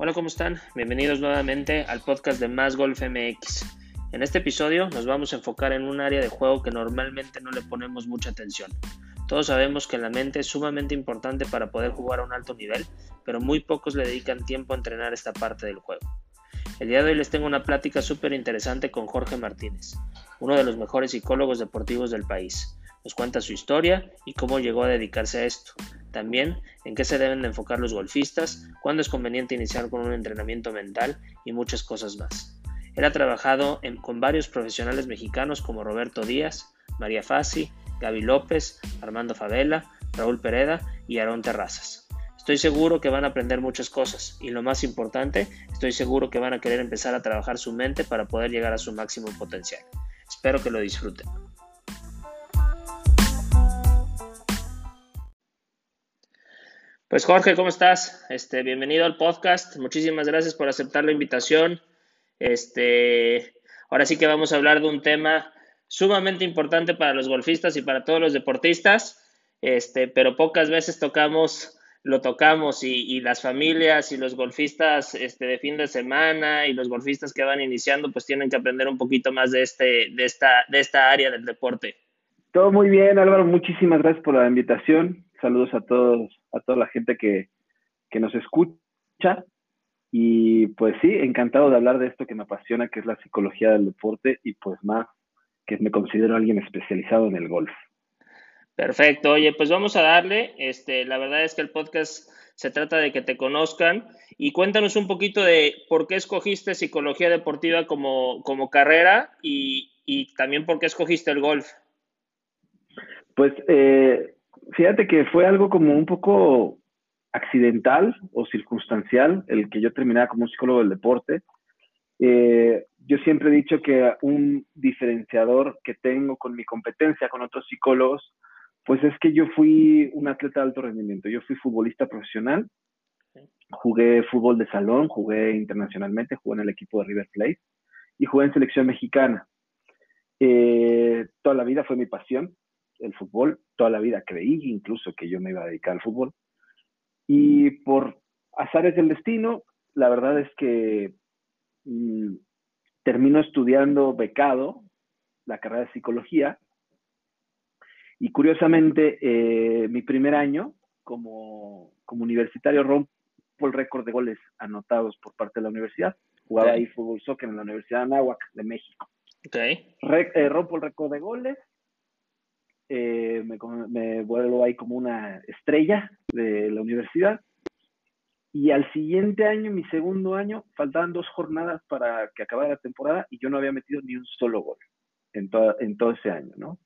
Hola, ¿cómo están? Bienvenidos nuevamente al podcast de Más Golf MX. En este episodio nos vamos a enfocar en un área de juego que normalmente no le ponemos mucha atención. Todos sabemos que la mente es sumamente importante para poder jugar a un alto nivel, pero muy pocos le dedican tiempo a entrenar esta parte del juego. El día de hoy les tengo una plática súper interesante con Jorge Martínez, uno de los mejores psicólogos deportivos del país. Nos cuenta su historia y cómo llegó a dedicarse a esto, también en qué se deben de enfocar los golfistas, cuándo es conveniente iniciar con un entrenamiento mental y muchas cosas más. Él ha trabajado con varios profesionales mexicanos como Roberto Díaz, María Fassi, Gaby López, Armando Favela, Raúl Pereda y Aarón Terrazas. Estoy seguro que van a aprender muchas cosas y lo más importante, estoy seguro que van a querer empezar a trabajar su mente para poder llegar a su máximo potencial. Espero que lo disfruten. Pues Jorge, ¿cómo estás? Este, bienvenido al podcast. Muchísimas gracias por aceptar la invitación. Este, ahora sí que vamos a hablar de un tema sumamente importante para los golfistas y para todos los deportistas, este, pero pocas veces tocamos, lo tocamos y, las familias y los golfistas este, de fin de semana y los golfistas que van iniciando, pues tienen que aprender un poquito más de este, de esta, de esta área del deporte. Todo muy bien, Álvaro. Muchísimas gracias por la invitación. Saludos a todos, a toda la gente que, nos escucha. Y pues sí, encantado de hablar de esto que me apasiona, que es la psicología del deporte y pues más que me considero alguien especializado en el golf. Perfecto, oye, pues vamos a darle. Este, la verdad es que el podcast se trata de que te conozcan y cuéntanos un poquito de por qué escogiste psicología deportiva como, como carrera y, y también por qué escogiste el golf. Pues eh, fíjate que fue algo como un poco accidental o circunstancial el que yo terminara como un psicólogo del deporte. Eh, yo siempre he dicho que un diferenciador que tengo con mi competencia con otros psicólogos, pues es que yo fui un atleta de alto rendimiento. Yo fui futbolista profesional, jugué fútbol de salón, jugué internacionalmente, jugué en el equipo de River Plate y jugué en selección mexicana. Eh, toda la vida fue mi pasión el fútbol, toda la vida creí incluso que yo me iba a dedicar al fútbol. Y por azares del destino, la verdad es que mm, termino estudiando becado la carrera de psicología. Y curiosamente, eh, mi primer año como, como universitario rompo el récord de goles anotados por parte de la universidad. Jugaba ahí fútbol soccer en la Universidad de Anáhuac de México. Okay. Eh, rompo el récord de goles, eh, me, vuelvo ahí como una estrella de la universidad. Y al siguiente año, mi segundo año, faltaban dos jornadas para que acabara la temporada y yo no había metido ni un solo gol en, en todo ese año, ¿no?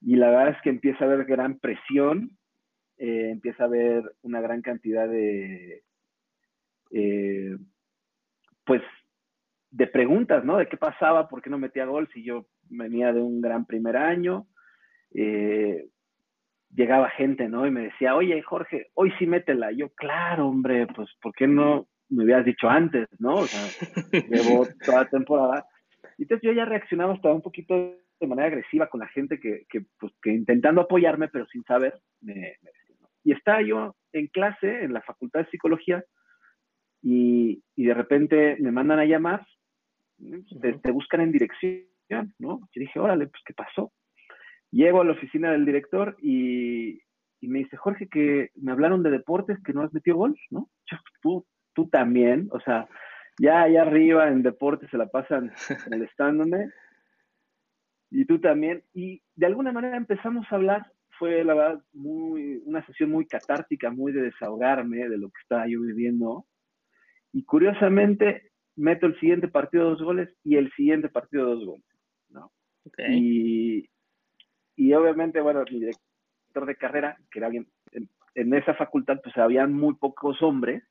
Y la verdad es que empieza a haber gran presión, eh, empieza a haber una gran cantidad de, eh, pues, de preguntas, ¿no? De qué pasaba, por qué no metía gol si yo venía de un gran primer año. Eh, llegaba gente, ¿no? Y me decía, oye, Jorge, hoy sí métela. yo, claro, hombre, pues, ¿por qué no me hubieras dicho antes, no? O sea, llevo toda la temporada. Y entonces yo ya reaccionaba hasta un poquito de manera agresiva con la gente que, que, pues, que intentando apoyarme, pero sin saber, me, decía, Y estaba yo en clase, en la Facultad de Psicología, y, y de repente me mandan a llamar, te, te buscan en dirección, ¿no? Y dije, órale, pues, ¿qué pasó? Llego a la oficina del director y, me dice, Jorge, que me hablaron de deportes, que no has metido gol, ¿no? tú, tú también, o sea, ya allá arriba en deportes se la pasan molestándome. Y tú también. Y de alguna manera empezamos a hablar. Fue, la verdad, muy, una sesión muy catártica, muy de desahogarme de lo que estaba yo viviendo. Y curiosamente, meto el siguiente partido dos goles y el siguiente partido dos goles, ¿no? Y, y obviamente, bueno, mi director de carrera, que era alguien, en, esa facultad, pues habían muy pocos hombres,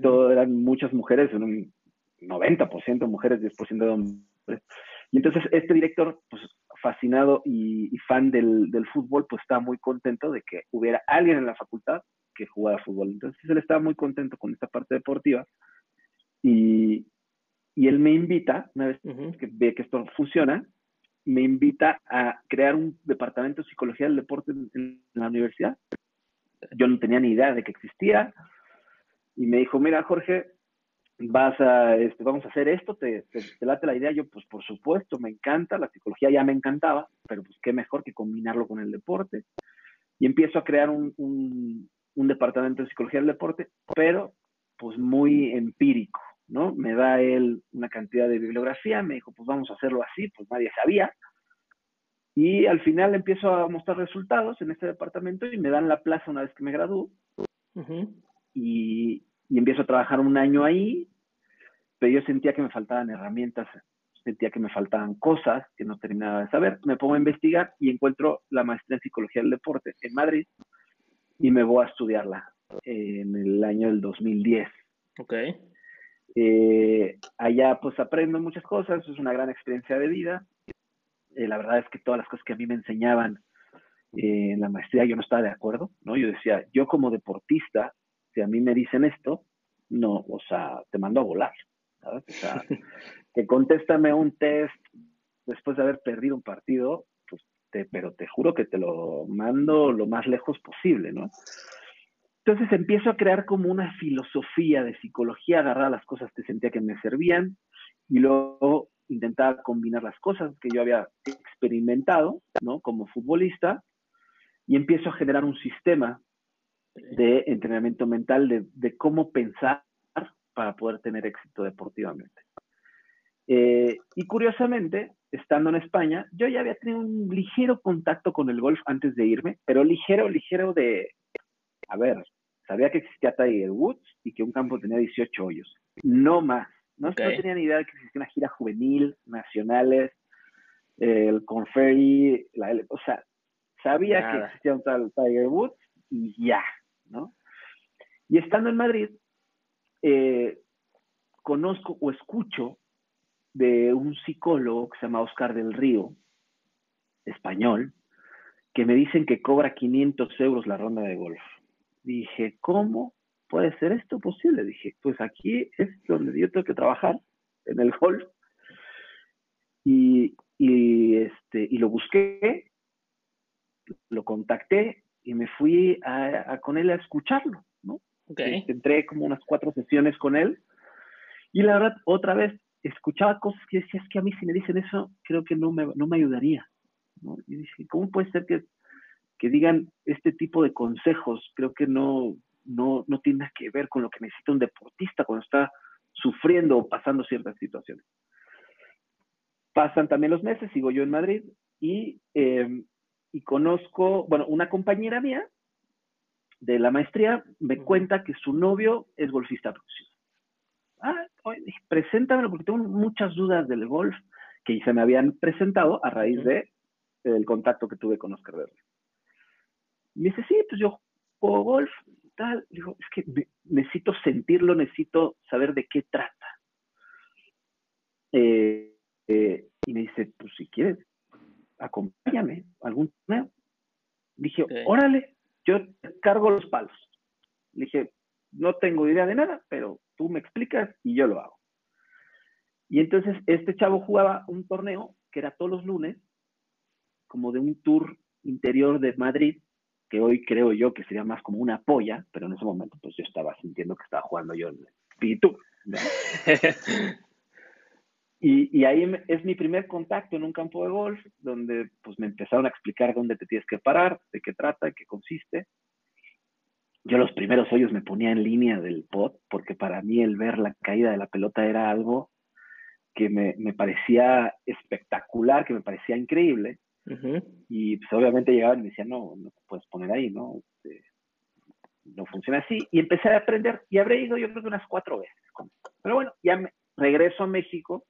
todo eran muchas mujeres, un 90% mujeres, 10% de hombres. Y entonces este director, pues fascinado y, fan del, del, fútbol, pues estaba muy contento de que hubiera alguien en la facultad que jugara fútbol. Entonces él estaba muy contento con esta parte deportiva y, y él me invita, una vez que ve que esto funciona, me invita a crear un departamento de psicología del deporte en, la universidad. Yo no tenía ni idea de que existía. y me dijo, mira, Jorge, vas a, este, vamos a hacer esto, ¿Te, te, late la idea, yo pues por supuesto, me encanta, la psicología ya me encantaba, pero pues qué mejor que combinarlo con el deporte. Y empiezo a crear un, un, un departamento de psicología del deporte, pero pues muy empírico, ¿no? Me da él una cantidad de bibliografía, me dijo, pues vamos a hacerlo así, pues nadie sabía. Y al final empiezo a mostrar resultados en este departamento y me dan la plaza una vez que me gradúo. y, y empiezo a trabajar un año ahí, pero yo sentía que me faltaban herramientas, sentía que me faltaban cosas que no terminaba de saber. Me pongo a investigar y encuentro la maestría en psicología del deporte en Madrid y me voy a estudiarla en el año del 2010. Ok. Eh, allá pues aprendo muchas cosas, es una gran experiencia de vida. Eh, la verdad es que todas las cosas que a mí me enseñaban eh, en la maestría yo no estaba de acuerdo, ¿no? Yo decía, yo como deportista, si a mí me dicen esto, no, o sea, te mando a volar, ¿sabes? O sea, que contéstame un test después de haber perdido un partido, pues te, pero te juro que te lo mando lo más lejos posible, ¿no? Entonces empiezo a crear como una filosofía de psicología, agarrar las cosas que sentía que me servían y luego intentaba combinar las cosas que yo había experimentado, ¿no? Como futbolista y empiezo a generar un sistema de entrenamiento mental de, cómo pensar para poder tener éxito deportivamente. Eh, y curiosamente, estando en España, yo ya había tenido un ligero contacto con el golf antes de irme, pero ligero, ligero de, a ver, sabía que existía Tiger Woods y que un campo tenía 18 hoyos, no más. No, tenía ni idea de que existía una gira juvenil, nacionales, el Conferry, la, o sea, sabía que existía un tal Tiger Woods y ya, ¿no? Y estando en Madrid, eh, conozco o escucho de un psicólogo que se llama Oscar del Río, español, que me dicen que cobra 500 euros la ronda de golf. Dije, ¿cómo puede ser esto posible? Dije, pues aquí es donde yo tengo que trabajar, en el golf. Y, y, este, y lo busqué, lo contacté y me fui a, con él a escucharlo, ¿no? Okay. Entré como unas cuatro sesiones con él y la verdad, otra vez, escuchaba cosas que decía, es que a mí si me dicen eso, creo que no me, no me ayudaría. ¿no? Y dije, ¿cómo puede ser que, que digan este tipo de consejos? Creo que no, no, no tiene nada que ver con lo que necesita un deportista cuando está sufriendo o pasando ciertas situaciones. Pasan también los meses, sigo yo en Madrid y eh, y conozco, bueno, una compañera mía de la maestría me cuenta que su novio es golfista profesional. Ah, oye, preséntamelo porque tengo muchas dudas del golf que se me habían presentado a raíz de el contacto que tuve con Oscar Verde. Me dice, sí, pues yo juego golf, tal. Digo, es que necesito sentirlo, necesito saber de qué trata. Eh, eh, y me dice, pues si quieres, acompáñame algún torneo. Dije, órale, yo cargo los palos. Le dije, no tengo idea de nada, pero tú me explicas y yo lo hago. Y entonces este chavo jugaba un torneo que era todos los lunes, como de un tour interior de Madrid, que hoy creo yo que sería más como una polla, pero en ese momento pues yo estaba sintiendo que estaba jugando yo en el. Y, ahí es mi primer contacto en un campo de golf, donde pues me empezaron a explicar dónde te tienes que parar, de qué trata, de qué consiste. Yo los primeros hoyos me ponía en línea del pot, porque para mí el ver la caída de la pelota era algo que me, me parecía espectacular, que me parecía increíble. Y pues obviamente llegaban y me decían, no, no te puedes poner ahí, ¿no? Este, no funciona así. Y empecé a aprender y habré ido yo creo que unas cuatro veces. Pero bueno, ya me regreso a México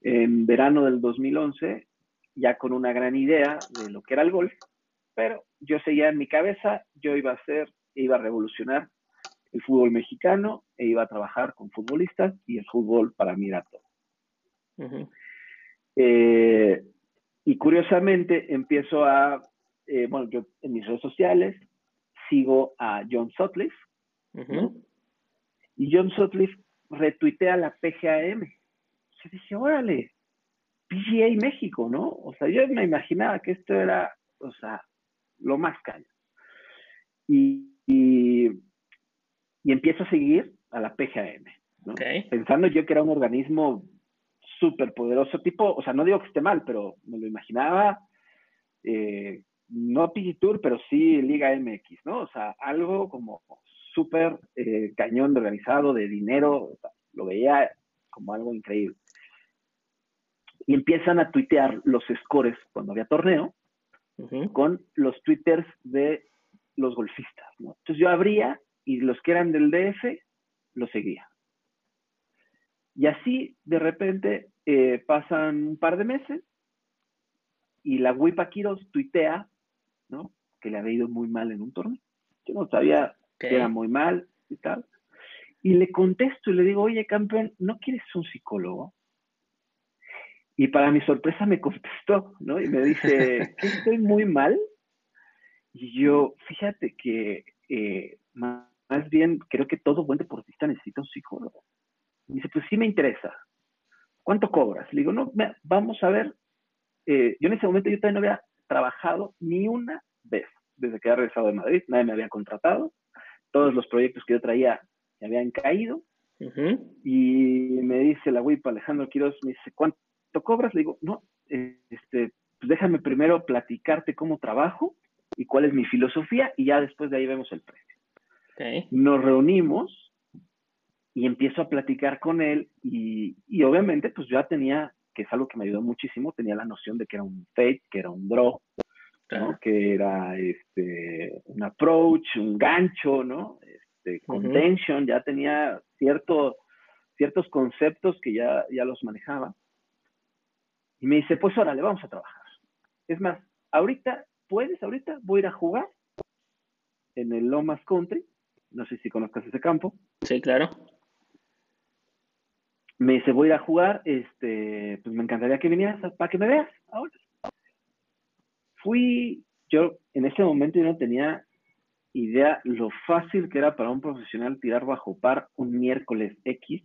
en verano del 2011, ya con una gran idea de lo que era el golf, pero yo seguía en mi cabeza, yo iba a hacer, iba a revolucionar el fútbol mexicano e iba a trabajar con futbolistas y el fútbol para mí era todo. Eh, y curiosamente empiezo a, eh, bueno, yo en mis redes sociales sigo a John Sutcliffe y John Sutcliffe retuitea la PGAM dije, órale, PGA México, ¿no? O sea, yo me imaginaba que esto era, o sea, lo más caño. Y, y empiezo a seguir a la PGAM, ¿no? Pensando yo que era un organismo súper poderoso, tipo, o sea, no digo que esté mal, pero me lo imaginaba, eh, no PG Tour, pero sí Liga MX, ¿no? O sea, algo como súper eh, cañón de organizado, de dinero, lo veía como algo increíble. Y empiezan a tuitear los scores cuando había torneo con los twitters de los golfistas, ¿no? Entonces yo abría y los que eran del DF los seguía. Y así, de repente, eh, pasan un par de meses y la Wipa Quiros tuitea, ¿no? Que le había ido muy mal en un torneo. Yo no sabía que era muy mal y tal. Y le contesto y le digo, oye, campeón, ¿no quieres un psicólogo? Y para mi sorpresa me contestó, ¿no? Y me dice, ¿que estoy muy mal? Y yo, fíjate que eh, más bien creo que todo buen deportista necesita un psicólogo. Y dice, pues sí me interesa. ¿Cuánto cobras? Le digo, no, vamos a ver. Eh, yo en ese momento yo todavía no había trabajado ni una vez desde que había regresado de Madrid. Nadie me había contratado. Todos los proyectos que yo traía me habían caído. Y me dice la WIP Alejandro Quiroz, me dice, ¿cuánto cobras? Le digo, no, este, pues déjame primero platicarte cómo trabajo y cuál es mi filosofía y ya después de ahí vemos el precio. Nos reunimos y empiezo a platicar con él y, y, obviamente pues ya tenía, que es algo que me ayudó muchísimo, tenía la noción de que era un fake, que era un draw, que era este, un approach, un gancho, ¿no? Este, contention, ya tenía cierto, ciertos conceptos que ya, ya los manejaba. Y me dice, pues órale, vamos a trabajar. Es más, ahorita, ¿puedes? Ahorita voy a ir a jugar en el Lomas Country. No sé si conozcas ese campo. Sí, claro me dice, voy a ir a jugar, este, pues me encantaría que vinieras para que me veas ahora. Fui, yo en ese momento yo no tenía idea lo fácil que era para un profesional tirar bajo par un miércoles X,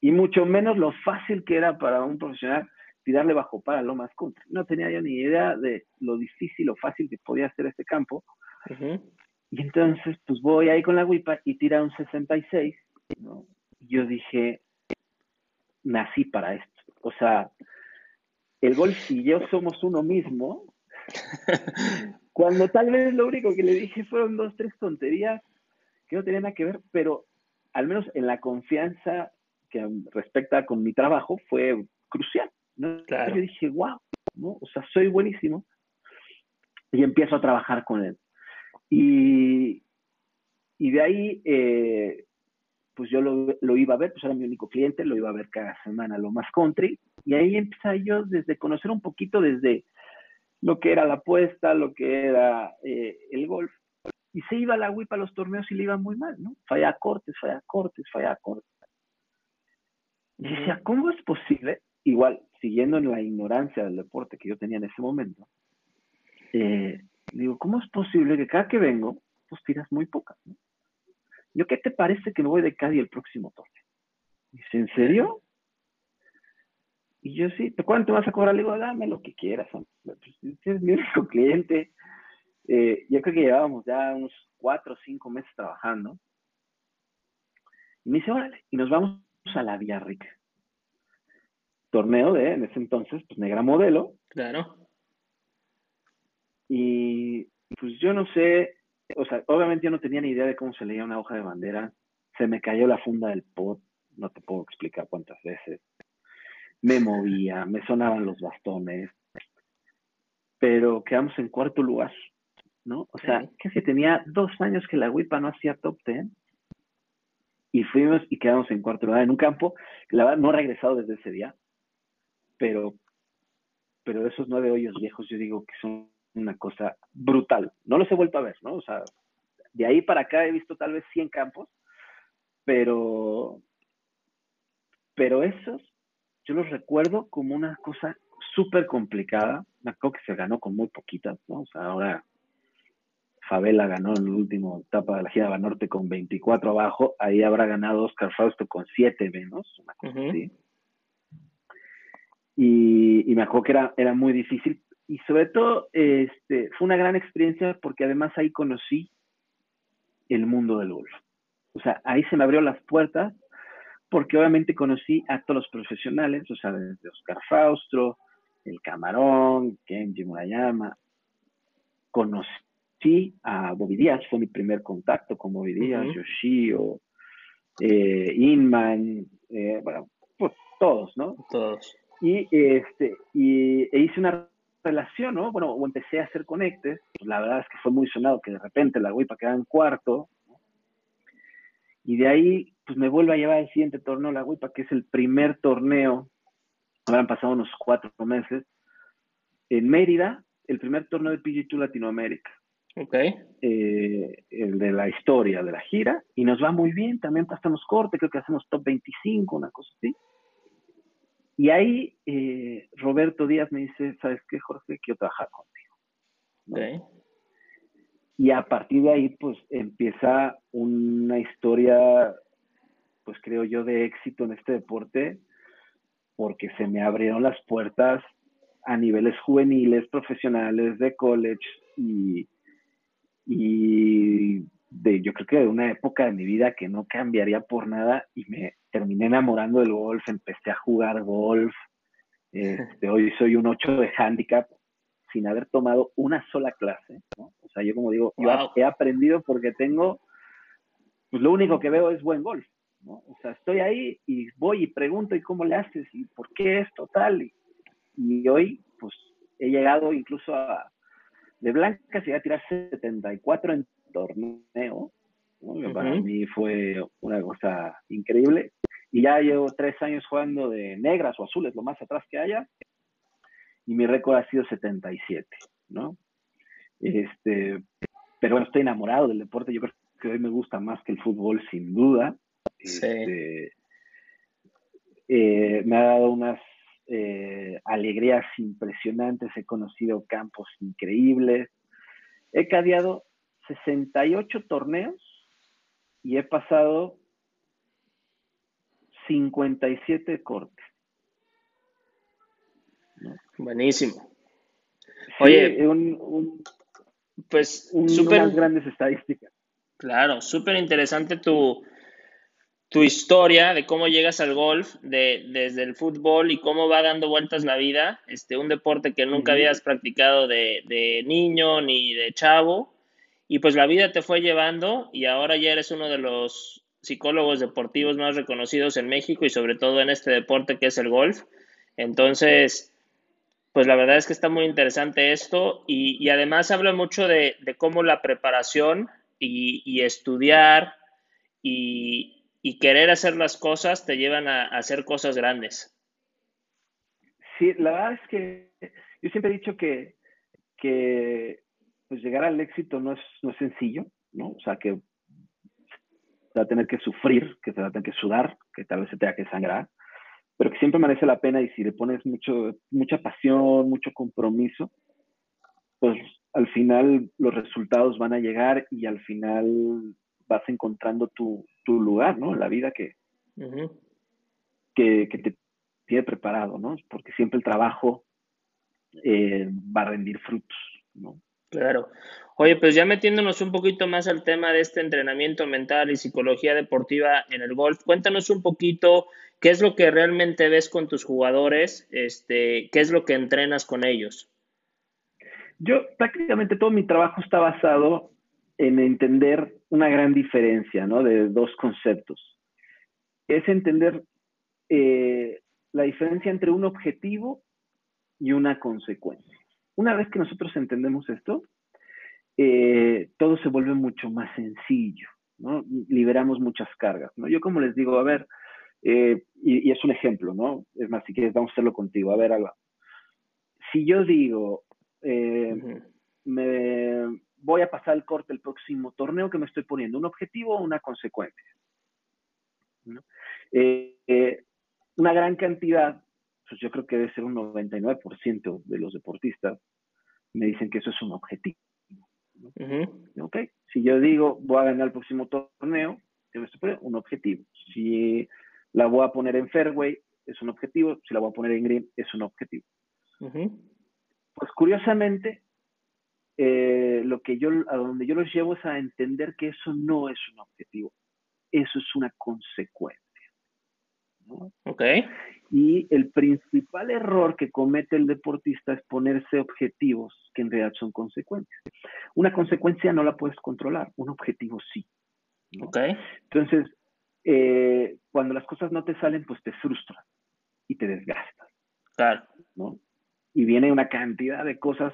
y mucho menos lo fácil que era para un profesional tirarle bajo par a Lomas Country. No tenía yo ni idea de lo difícil o fácil que podía ser este campo. Y entonces, pues voy ahí con la WIPA y tira un 66. ¿no? Yo dije, nací para esto. O sea, el golf y yo somos uno mismo. Cuando tal vez lo único que le dije fueron dos, tres tonterías que no tenían nada que ver, pero al menos en la confianza que respecta con mi trabajo fue crucial. ¿no? Yo dije, wow, ¿no? O sea, soy buenísimo. Y empiezo a trabajar con él. Y, y de ahí eh, pues yo lo, iba a ver, pues era mi único cliente, lo iba a ver cada semana, lo más country, y ahí empecé yo desde conocer un poquito desde lo que era la apuesta, lo que era eh, el golf, y se iba la WIP a los torneos y le iba muy mal, ¿no? Falla cortes, falla cortes, falla cortes. Y decía, ¿cómo es posible? Igual, siguiendo en la ignorancia del deporte que yo tenía en ese momento, eh, digo, ¿cómo es posible que cada que vengo, pues tiras muy pocas, ¿no? Yo, ¿qué te parece que me voy de Cádiz el próximo torneo? Dice, ¿en serio? Y yo, sí, ¿cuánto vas a cobrar? Le digo, dame lo que quieras. Pues, es mi único cliente. Eh, yo creo que llevábamos ya unos cuatro o cinco meses trabajando. Y me dice, órale, y nos vamos a la Villarrica. Torneo de, en ese entonces, pues negra modelo. Claro. Y pues yo no sé, o sea, obviamente yo no tenía ni idea de cómo se leía una hoja de bandera. Se me cayó la funda del pot, no te puedo explicar cuántas veces. Me movía, me sonaban los bastones, pero quedamos en cuarto lugar, ¿no? O sea, que si tenía dos años que la WIPA no hacía top ten y fuimos y quedamos en cuarto lugar en un campo la verdad no he regresado desde ese día, pero, pero esos nueve hoyos viejos yo digo que son una cosa brutal. No los he vuelto a ver, ¿no? O sea, de ahí para acá he visto tal vez 100 campos, pero, pero esos yo los recuerdo como una cosa súper complicada. Me acuerdo que se ganó con muy poquitas, ¿no? O sea, ahora Favela ganó en la última etapa de la gira Norte con 24 abajo, ahí habrá ganado Oscar Fausto con 7 menos, una cosa así. Y, y, me acuerdo que era, era muy difícil, y sobre todo este, fue una gran experiencia porque además ahí conocí el mundo del golf. O sea, ahí se me abrió las puertas porque obviamente conocí a todos los profesionales, o sea, desde Oscar Faustro, el Camarón, Kenji Murayama. Conocí a Bobby Díaz, fue mi primer contacto con Bobby Díaz, Yoshio, eh, Inman, eh, bueno, pues todos, ¿no? Todos. Y, este, y e hice una relación, ¿no? Bueno, o empecé a hacer conectes. la verdad es que fue muy sonado que de repente la Guipa quedaba en cuarto. Y de ahí, pues me vuelve a llevar al siguiente torneo la Guipa, que es el primer torneo. han pasado unos cuatro meses. En Mérida, el primer torneo de PG2 Latinoamérica. Ok. Eh, el de la historia de la gira. Y nos va muy bien. También pasamos corte, creo que hacemos top 25, una cosa así. Y ahí eh, Roberto Díaz me dice, ¿sabes qué, Jorge? Quiero trabajar contigo. Y a partir de ahí, pues empieza una historia, pues creo yo, de éxito en este deporte, porque se me abrieron las puertas a niveles juveniles, profesionales, de college y, y de, yo creo que de una época de mi vida que no cambiaría por nada y me terminé enamorando del golf, empecé a jugar golf. Este, hoy soy un 8 de handicap sin haber tomado una sola clase. O sea, yo como digo, yo he aprendido porque tengo, pues lo único que veo es buen golf. O sea, estoy ahí y voy y pregunto y cómo le haces y por qué esto tal. Y, y hoy, pues he llegado incluso a, de blancas llegué a tirar 74 en torneo. Para mí fue una cosa increíble. Y ya llevo tres años jugando de negras o azules, lo más atrás que haya. Y mi récord ha sido 77, ¿no? Este, pero bueno, estoy enamorado del deporte. Yo creo que hoy me gusta más que el fútbol, sin duda. Este, eh, me ha dado unas eh, alegrías impresionantes. He conocido campos increíbles. He cadeado 68 torneos y he pasado 57 cortes. Buenísimo. Oye, un, pues súper grandes estadísticas. Claro, súper interesante tu, tu historia de cómo llegas al golf, de, desde el fútbol y cómo va dando vueltas la vida, este, un deporte que nunca habías practicado de, de, niño ni de chavo, y pues la vida te fue llevando y ahora ya eres uno de los psicólogos deportivos más reconocidos en México y sobre todo en este deporte que es el golf. Entonces, pues la verdad es que está muy interesante esto y, además habla mucho de, cómo la preparación y, estudiar y, querer hacer las cosas te llevan a, hacer cosas grandes. Sí, la verdad es que yo siempre he dicho que, que pues llegar al éxito no es, no es sencillo, ¿no? O sea, que se va a tener que sufrir, que se va a tener que sudar, que tal vez se tenga que sangrar, pero que siempre merece la pena y si le pones mucho, mucha pasión, mucho compromiso, pues al final los resultados van a llegar y al final vas encontrando tu, tu lugar, ¿no? La vida que, que, que, te tiene preparado, ¿no? Porque siempre el trabajo eh, va a rendir frutos, ¿no? Claro. Oye, pues ya metiéndonos un poquito más al tema de este entrenamiento mental y psicología deportiva en el golf, cuéntanos un poquito qué es lo que realmente ves con tus jugadores, este, qué es lo que entrenas con ellos. Yo prácticamente todo mi trabajo está basado en entender una gran diferencia, ¿no? De dos conceptos. Es entender eh, la diferencia entre un objetivo y una consecuencia. Una vez que nosotros entendemos esto, eh, todo se vuelve mucho más sencillo, ¿no? Liberamos muchas cargas, ¿no? Yo como les digo, a ver, eh, y, es un ejemplo, ¿no? Es más, si quieres, vamos a hacerlo contigo. A ver, Alba. Si yo digo, eh, me voy a pasar el corte el próximo torneo que me estoy poniendo, ¿un objetivo o una consecuencia? una gran cantidad pues yo creo que debe ser un 99% de los deportistas, me dicen que eso es un objetivo. Ok, si yo digo voy a ganar el próximo torneo, un objetivo. Si la voy a poner en fairway, es un objetivo. Si la voy a poner en green, es un objetivo. Pues curiosamente, eh, lo que yo, a donde yo los llevo es a entender que eso no es un objetivo. eso es una consecuencia. Ok. Y el principal error que comete el deportista es ponerse objetivos que en realidad son consecuencias. Una consecuencia no la puedes controlar, un objetivo sí. Ok. Entonces, eh, cuando las cosas no te salen, pues te frustran y te desgastas. Claro. ¿no? Y viene una cantidad de cosas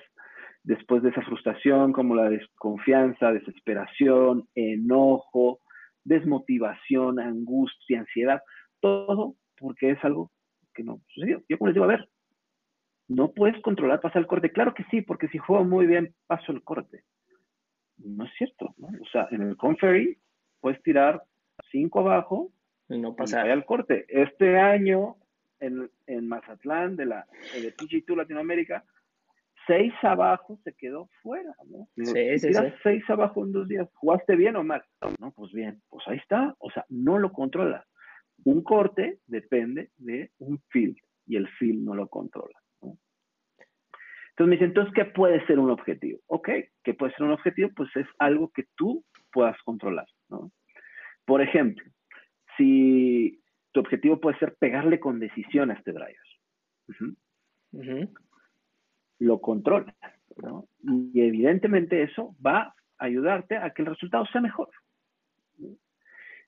después de esa frustración, como la desconfianza, desesperación, enojo, desmotivación, angustia, ansiedad, todo porque es algo que no sucedió. Yo como les digo, a ver, no puedes controlar pasar el corte. Claro que sí, porque si juego muy bien, paso el corte. No es cierto, ¿no? O sea, en el Conferry puedes tirar cinco abajo y no pasar el corte. Este año en, en Mazatlán de la de PG2 Latinoamérica, seis abajo se quedó fuera, ¿no? Sí, sí, sí. seis abajo en dos días, ¿jugaste bien o mal? No, pues bien, pues ahí está, o sea, no lo controla. Un corte depende de un field y el field no lo controla. Entonces me dicen, entonces, ¿qué puede ser un objetivo? Ok, ¿qué puede ser un objetivo? Pues es algo que tú puedas controlar. ¿no? Por ejemplo, si tu objetivo puede ser pegarle con decisión a este driver, lo controlas. ¿no? Y evidentemente eso va a ayudarte a que el resultado sea mejor.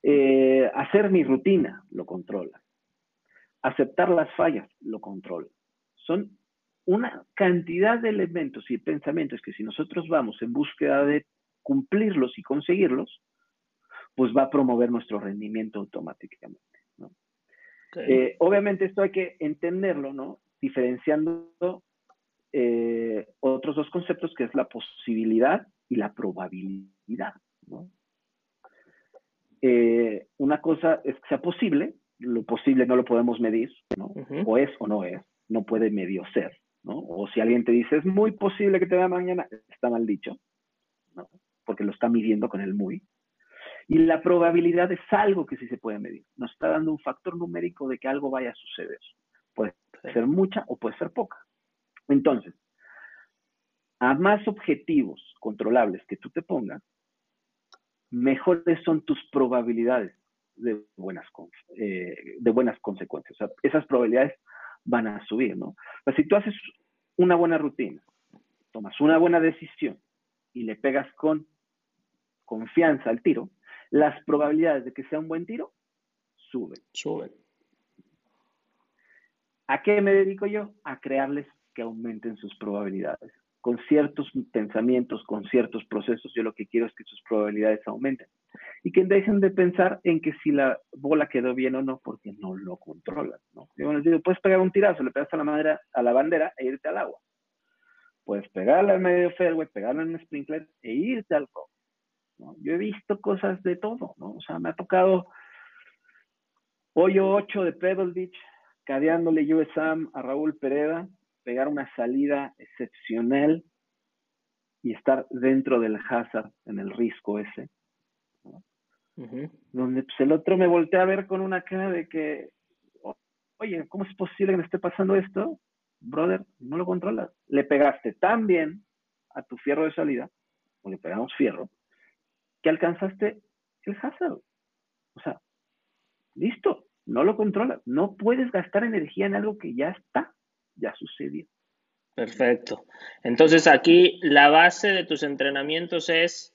Eh, hacer mi rutina, lo controla. Aceptar las fallas, lo controla. Son una cantidad de elementos y pensamientos que si nosotros vamos en búsqueda de cumplirlos y conseguirlos, pues va a promover nuestro rendimiento automáticamente. Eh, obviamente esto hay que entenderlo, ¿no? Diferenciando eh, otros dos conceptos que es la posibilidad y la probabilidad, ¿no? Eh, una cosa es que sea posible, lo posible no lo podemos medir, ¿no? O es o no es, no puede medio ser, ¿no? O si alguien te dice, es muy posible que te vea mañana, está mal dicho, ¿no? Porque lo está midiendo con el muy. Y la probabilidad es algo que sí se puede medir. Nos está dando un factor numérico de que algo vaya a suceder. Puede ser mucha o puede ser poca. Entonces, a más objetivos controlables que tú te pongas, mejores son tus probabilidades de buenas, eh, de buenas consecuencias. O sea, esas probabilidades van a subir, ¿no? Pues si tú haces una buena rutina, tomas una buena decisión y le pegas con confianza al tiro, las probabilidades de que sea un buen tiro suben. Suben. ¿A qué me dedico yo? A crearles que aumenten sus probabilidades con ciertos pensamientos, con ciertos procesos, yo lo que quiero es que sus probabilidades aumenten. Y que dejen de pensar en que si la bola quedó bien o no, porque no lo controlan. ¿no? Yo les digo, puedes pegar un tirazo, le pegas a la, madera, a la bandera e irte al agua. Puedes pegarla al medio fairway, pegarla en un sprinkler e irte al copo. ¿no? Yo he visto cosas de todo, ¿no? O sea, me ha tocado hoyo 8 de Pebble Beach, cadeándole USAM a Raúl Pereda, pegar una salida excepcional y estar dentro del hazard, en el risco ese. Donde pues, el otro me voltea a ver con una cara de que, oye, ¿cómo es posible que me esté pasando esto? Brother, no lo controlas. Le pegaste tan bien a tu fierro de salida, o le pegamos fierro, que alcanzaste el hazard. O sea, listo, no lo controlas. No puedes gastar energía en algo que ya está ya sucedió. Perfecto. Entonces aquí la base de tus entrenamientos es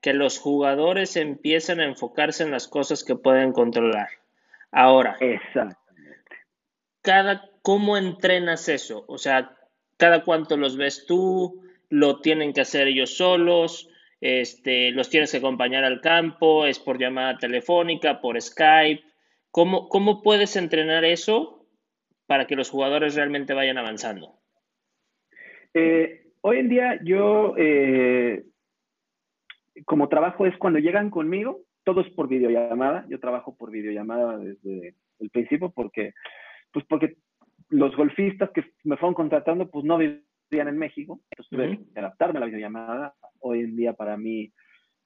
que los jugadores empiecen a enfocarse en las cosas que pueden controlar. Ahora. Exactamente. Cada, ¿Cómo entrenas eso? O sea, cada cuánto los ves tú, lo tienen que hacer ellos solos, este, los tienes que acompañar al campo, es por llamada telefónica, por Skype. ¿Cómo, cómo puedes entrenar eso para que los jugadores realmente vayan avanzando? Eh, hoy en día yo, eh, como trabajo es cuando llegan conmigo, todo es por videollamada, yo trabajo por videollamada desde el principio porque, pues porque los golfistas que me fueron contratando, pues no vivían en México, entonces tuve que adaptarme a la videollamada. Hoy en día para mí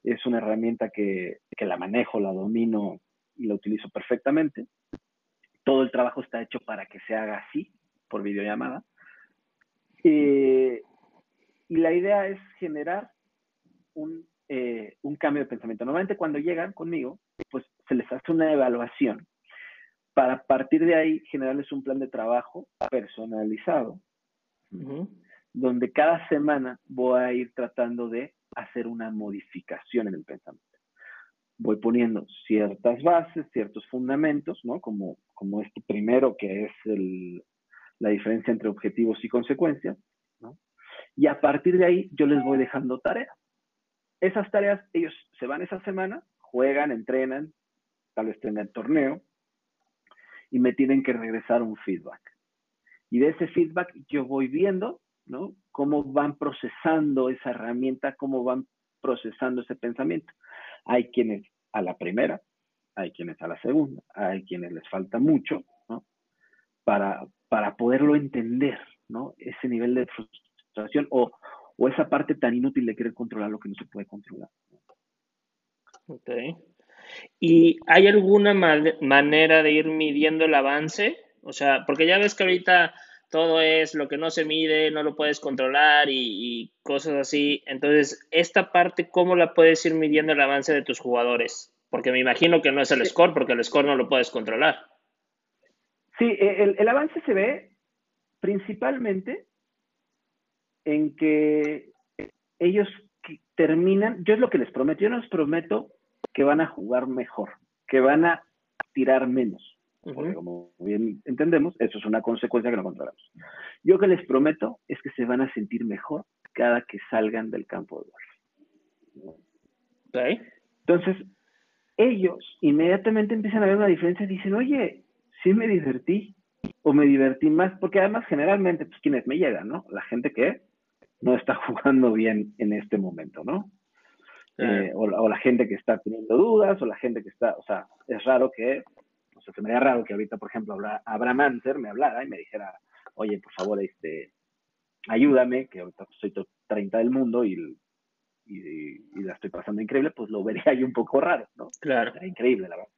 es una herramienta que, que la manejo, la domino y la utilizo perfectamente todo el trabajo está hecho para que se haga así, por videollamada. Eh, y la idea es generar un eh, un cambio de pensamiento. Normalmente cuando llegan conmigo, pues se les hace una evaluación para partir de ahí generarles un plan de trabajo personalizado, donde cada semana voy a ir tratando de hacer una modificación en el pensamiento. Voy poniendo ciertas bases, ciertos fundamentos, ¿no? Como, como este primero que es el, la diferencia entre objetivos y consecuencias, ¿no? Y a partir de ahí yo les voy dejando tareas. Esas tareas, ellos se van esa semana, juegan, entrenan, tal vez tengan torneo, y me tienen que regresar un feedback. Y de ese feedback yo voy viendo, ¿no? Cómo van procesando esa herramienta, cómo van procesando ese pensamiento. Hay quienes a la primera, hay quienes a la segunda, hay quienes les falta mucho, ¿no? Para, para poderlo entender, ¿no? Ese nivel de frustración o, o esa parte tan inútil de querer controlar lo que no se puede controlar. Ok. ¿Y hay alguna manera de ir midiendo el avance? O sea, porque ya ves que ahorita todo es lo que no se mide, no lo puedes controlar y, cosas así. Entonces, esta parte, ¿cómo la puedes ir midiendo el avance de tus jugadores? Porque me imagino que no es el score, porque el score no lo puedes controlar. Sí, e, el, el avance se ve principalmente en que ellos terminan, yo es lo que les prometo, yo no les prometo que van a jugar mejor, que van a tirar menos. Porque como bien entendemos, eso es una consecuencia que no controlamos. Yo que les prometo es que se van a sentir mejor cada que salgan del campo de golf. Entonces, ellos inmediatamente empiezan a ver una diferencia y dicen, oye, sí me divertí o me divertí más, porque además generalmente, pues quienes me llegan, ¿no? La gente que no está jugando bien en este momento, ¿no? Eh, o, la gente que está teniendo dudas, o la gente que está, o sea, es raro que, o sea, se me da raro que ahorita, por ejemplo, Abraham Anser me hablara y me dijera, oye, por favor, este, ayúdame, que ahorita soy top 30 del mundo y, y, la estoy pasando increíble, pues lo vería ahí un poco raro, ¿no? Claro. increíble, la verdad.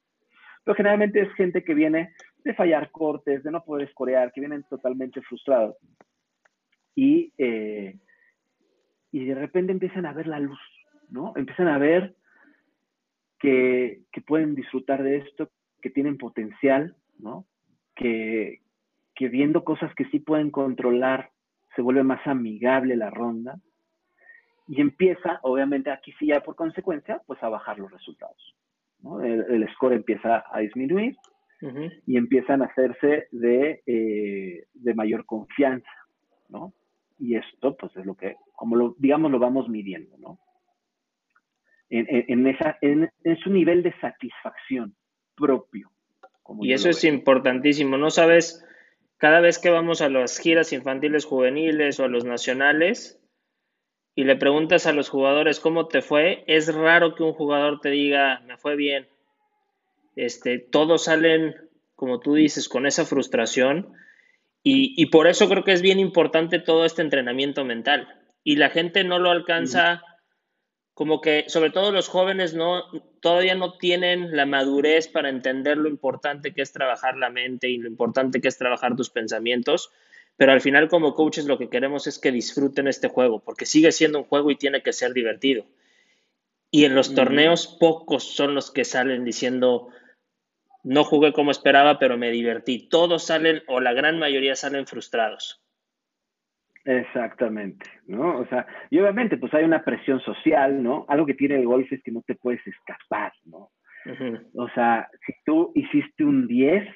Pero generalmente es gente que viene de fallar cortes, de no poder escorear, que vienen totalmente frustrados. Y, eh, y de repente empiezan a ver la luz, ¿no? Empiezan a ver que, pueden disfrutar de esto, que tienen potencial, ¿no? Que, viendo cosas que sí pueden controlar, se vuelve más amigable la ronda y empieza, obviamente aquí sí ya por consecuencia, pues a bajar los resultados. El, score empieza a disminuir y empiezan a hacerse de, eh, de mayor confianza, ¿no? Y esto, pues es lo que, como lo, digamos, lo vamos midiendo, ¿no? en, esa, en, su nivel de satisfacción propio. y eso es importantísimo, ¿no sabes? Cada vez que vamos a las giras infantiles juveniles o a los nacionales y le preguntas a los jugadores cómo te fue, es raro que un jugador te diga, me fue bien. Este, todos salen, como tú dices, con esa frustración y, y por eso creo que es bien importante todo este entrenamiento mental. Y la gente no lo alcanza como que sobre todo los jóvenes no todavía no tienen la madurez para entender lo importante que es trabajar la mente y lo importante que es trabajar tus pensamientos, pero al final como coaches lo que queremos es que disfruten este juego, porque sigue siendo un juego y tiene que ser divertido. Y en los torneos pocos son los que salen diciendo no jugué como esperaba, pero me divertí. Todos salen o la gran mayoría salen frustrados. Exactamente, ¿no? O sea, y obviamente pues hay una presión social, ¿no? Algo que tiene el golf es que no te puedes escapar, ¿no? O sea, si tú hiciste un 10,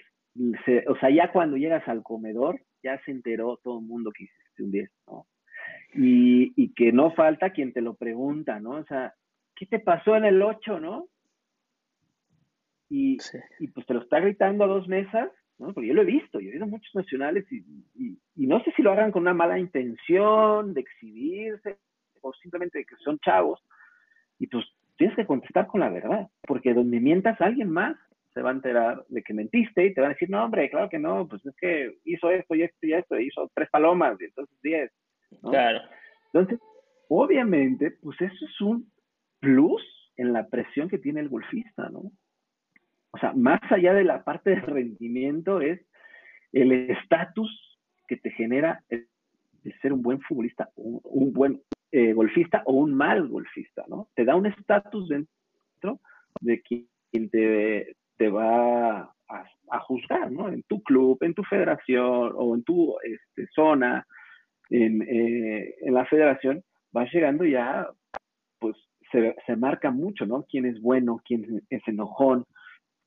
o sea, ya cuando llegas al comedor, ya se enteró todo el mundo que hiciste un 10, ¿no? Y, y que no falta quien te lo pregunta, ¿no? O sea, ¿qué te pasó en el 8, no? Y, y pues te lo está gritando a dos mesas ¿no? Porque yo lo he visto, yo he visto muchos nacionales y, no sé si lo hagan con una mala intención de exhibirse o simplemente de que son chavos. Y pues tienes que contestar con la verdad, porque donde mientas a alguien más se va a enterar de que mentiste y te va a decir, no, hombre, claro que no, pues es que hizo esto y esto y esto, hizo tres palomas y entonces diez. Claro. Entonces, obviamente, pues eso es un plus en la presión que tiene el golfista, ¿no? O sea, más allá de la parte de rendimiento es el estatus que te genera el, ser un buen futbolista, un, buen eh, golfista o un mal golfista, ¿no? Te da un estatus dentro de quien te, te va a, juzgar, ¿no? En tu club, en tu federación o en tu este, zona, en, eh, en, la federación, vas llegando ya, pues se, se, marca mucho, ¿no? Quién es bueno, quién es enojón,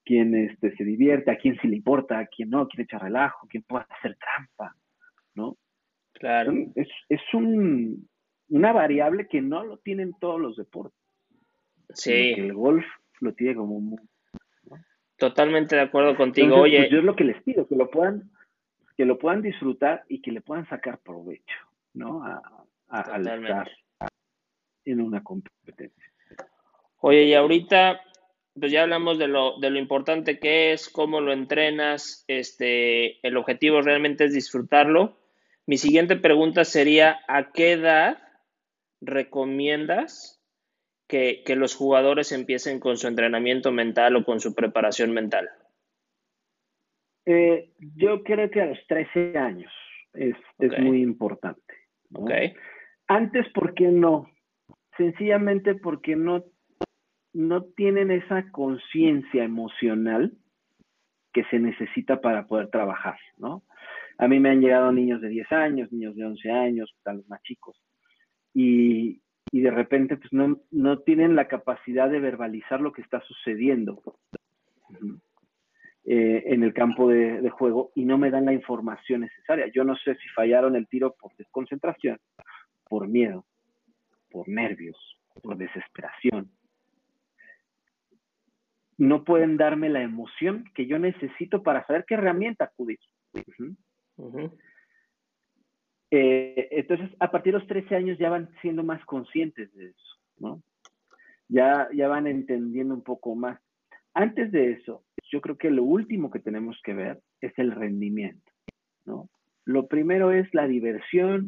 quién este, se divierte, a quién sí le importa, a quién no, quién echa relajo, quién puede hacer trampa, ¿no? Claro. Es, es un, una variable que no lo tienen todos los deportes. Sí. el golf lo tiene como muy, Totalmente de acuerdo contigo. Oye, pues yo es lo que les pido, que lo puedan, que lo puedan disfrutar y que le puedan sacar provecho, ¿no? A, al estar en una competencia. Oye, y ahorita, pues ya hablamos de lo, de lo importante que es, cómo lo entrenas, este, el objetivo realmente es disfrutarlo. Mi siguiente pregunta sería, ¿a qué edad recomiendas que, los jugadores empiecen con su entrenamiento mental o con su preparación mental? Eh, yo creo que a los 13 años es, muy importante. Antes, ¿por qué no? Sencillamente porque no, no tienen esa conciencia emocional que se necesita para poder trabajar, ¿no? A mí me han llegado niños de 10 años, niños de 11 años, tal vez más chicos, y, y de repente pues no, no tienen la capacidad de verbalizar lo que está sucediendo eh, en el campo de, de, juego y no me dan la información necesaria. Yo no sé si fallaron el tiro por desconcentración, por miedo, por nervios, por desesperación. No pueden darme la emoción que yo necesito para saber qué herramienta acudir. Eh, entonces, a partir de los 13 años ya van siendo más conscientes de eso, ¿no? Ya, ya van entendiendo un poco más. Antes de eso, yo creo que lo último que tenemos que ver es el rendimiento, ¿no? Lo primero es la diversión,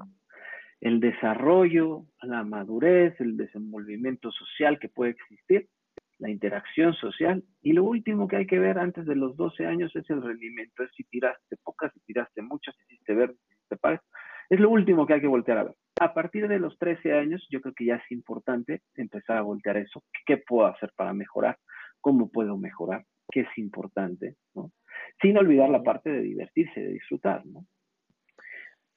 el desarrollo, la madurez, el desenvolvimiento social que puede existir, la interacción social. Y lo último que hay que ver antes de los 12 años es el rendimiento, es si tiraste pocas, si tiraste muchas, si hiciste ver, si hiciste pares. Es lo último que hay que voltear a ver. A partir de los 13 años, yo creo que ya es importante empezar a voltear eso. ¿Qué puedo hacer para mejorar? ¿Cómo puedo mejorar? ¿Qué es importante? ¿no? Sin olvidar la parte de divertirse, de disfrutar. ¿no?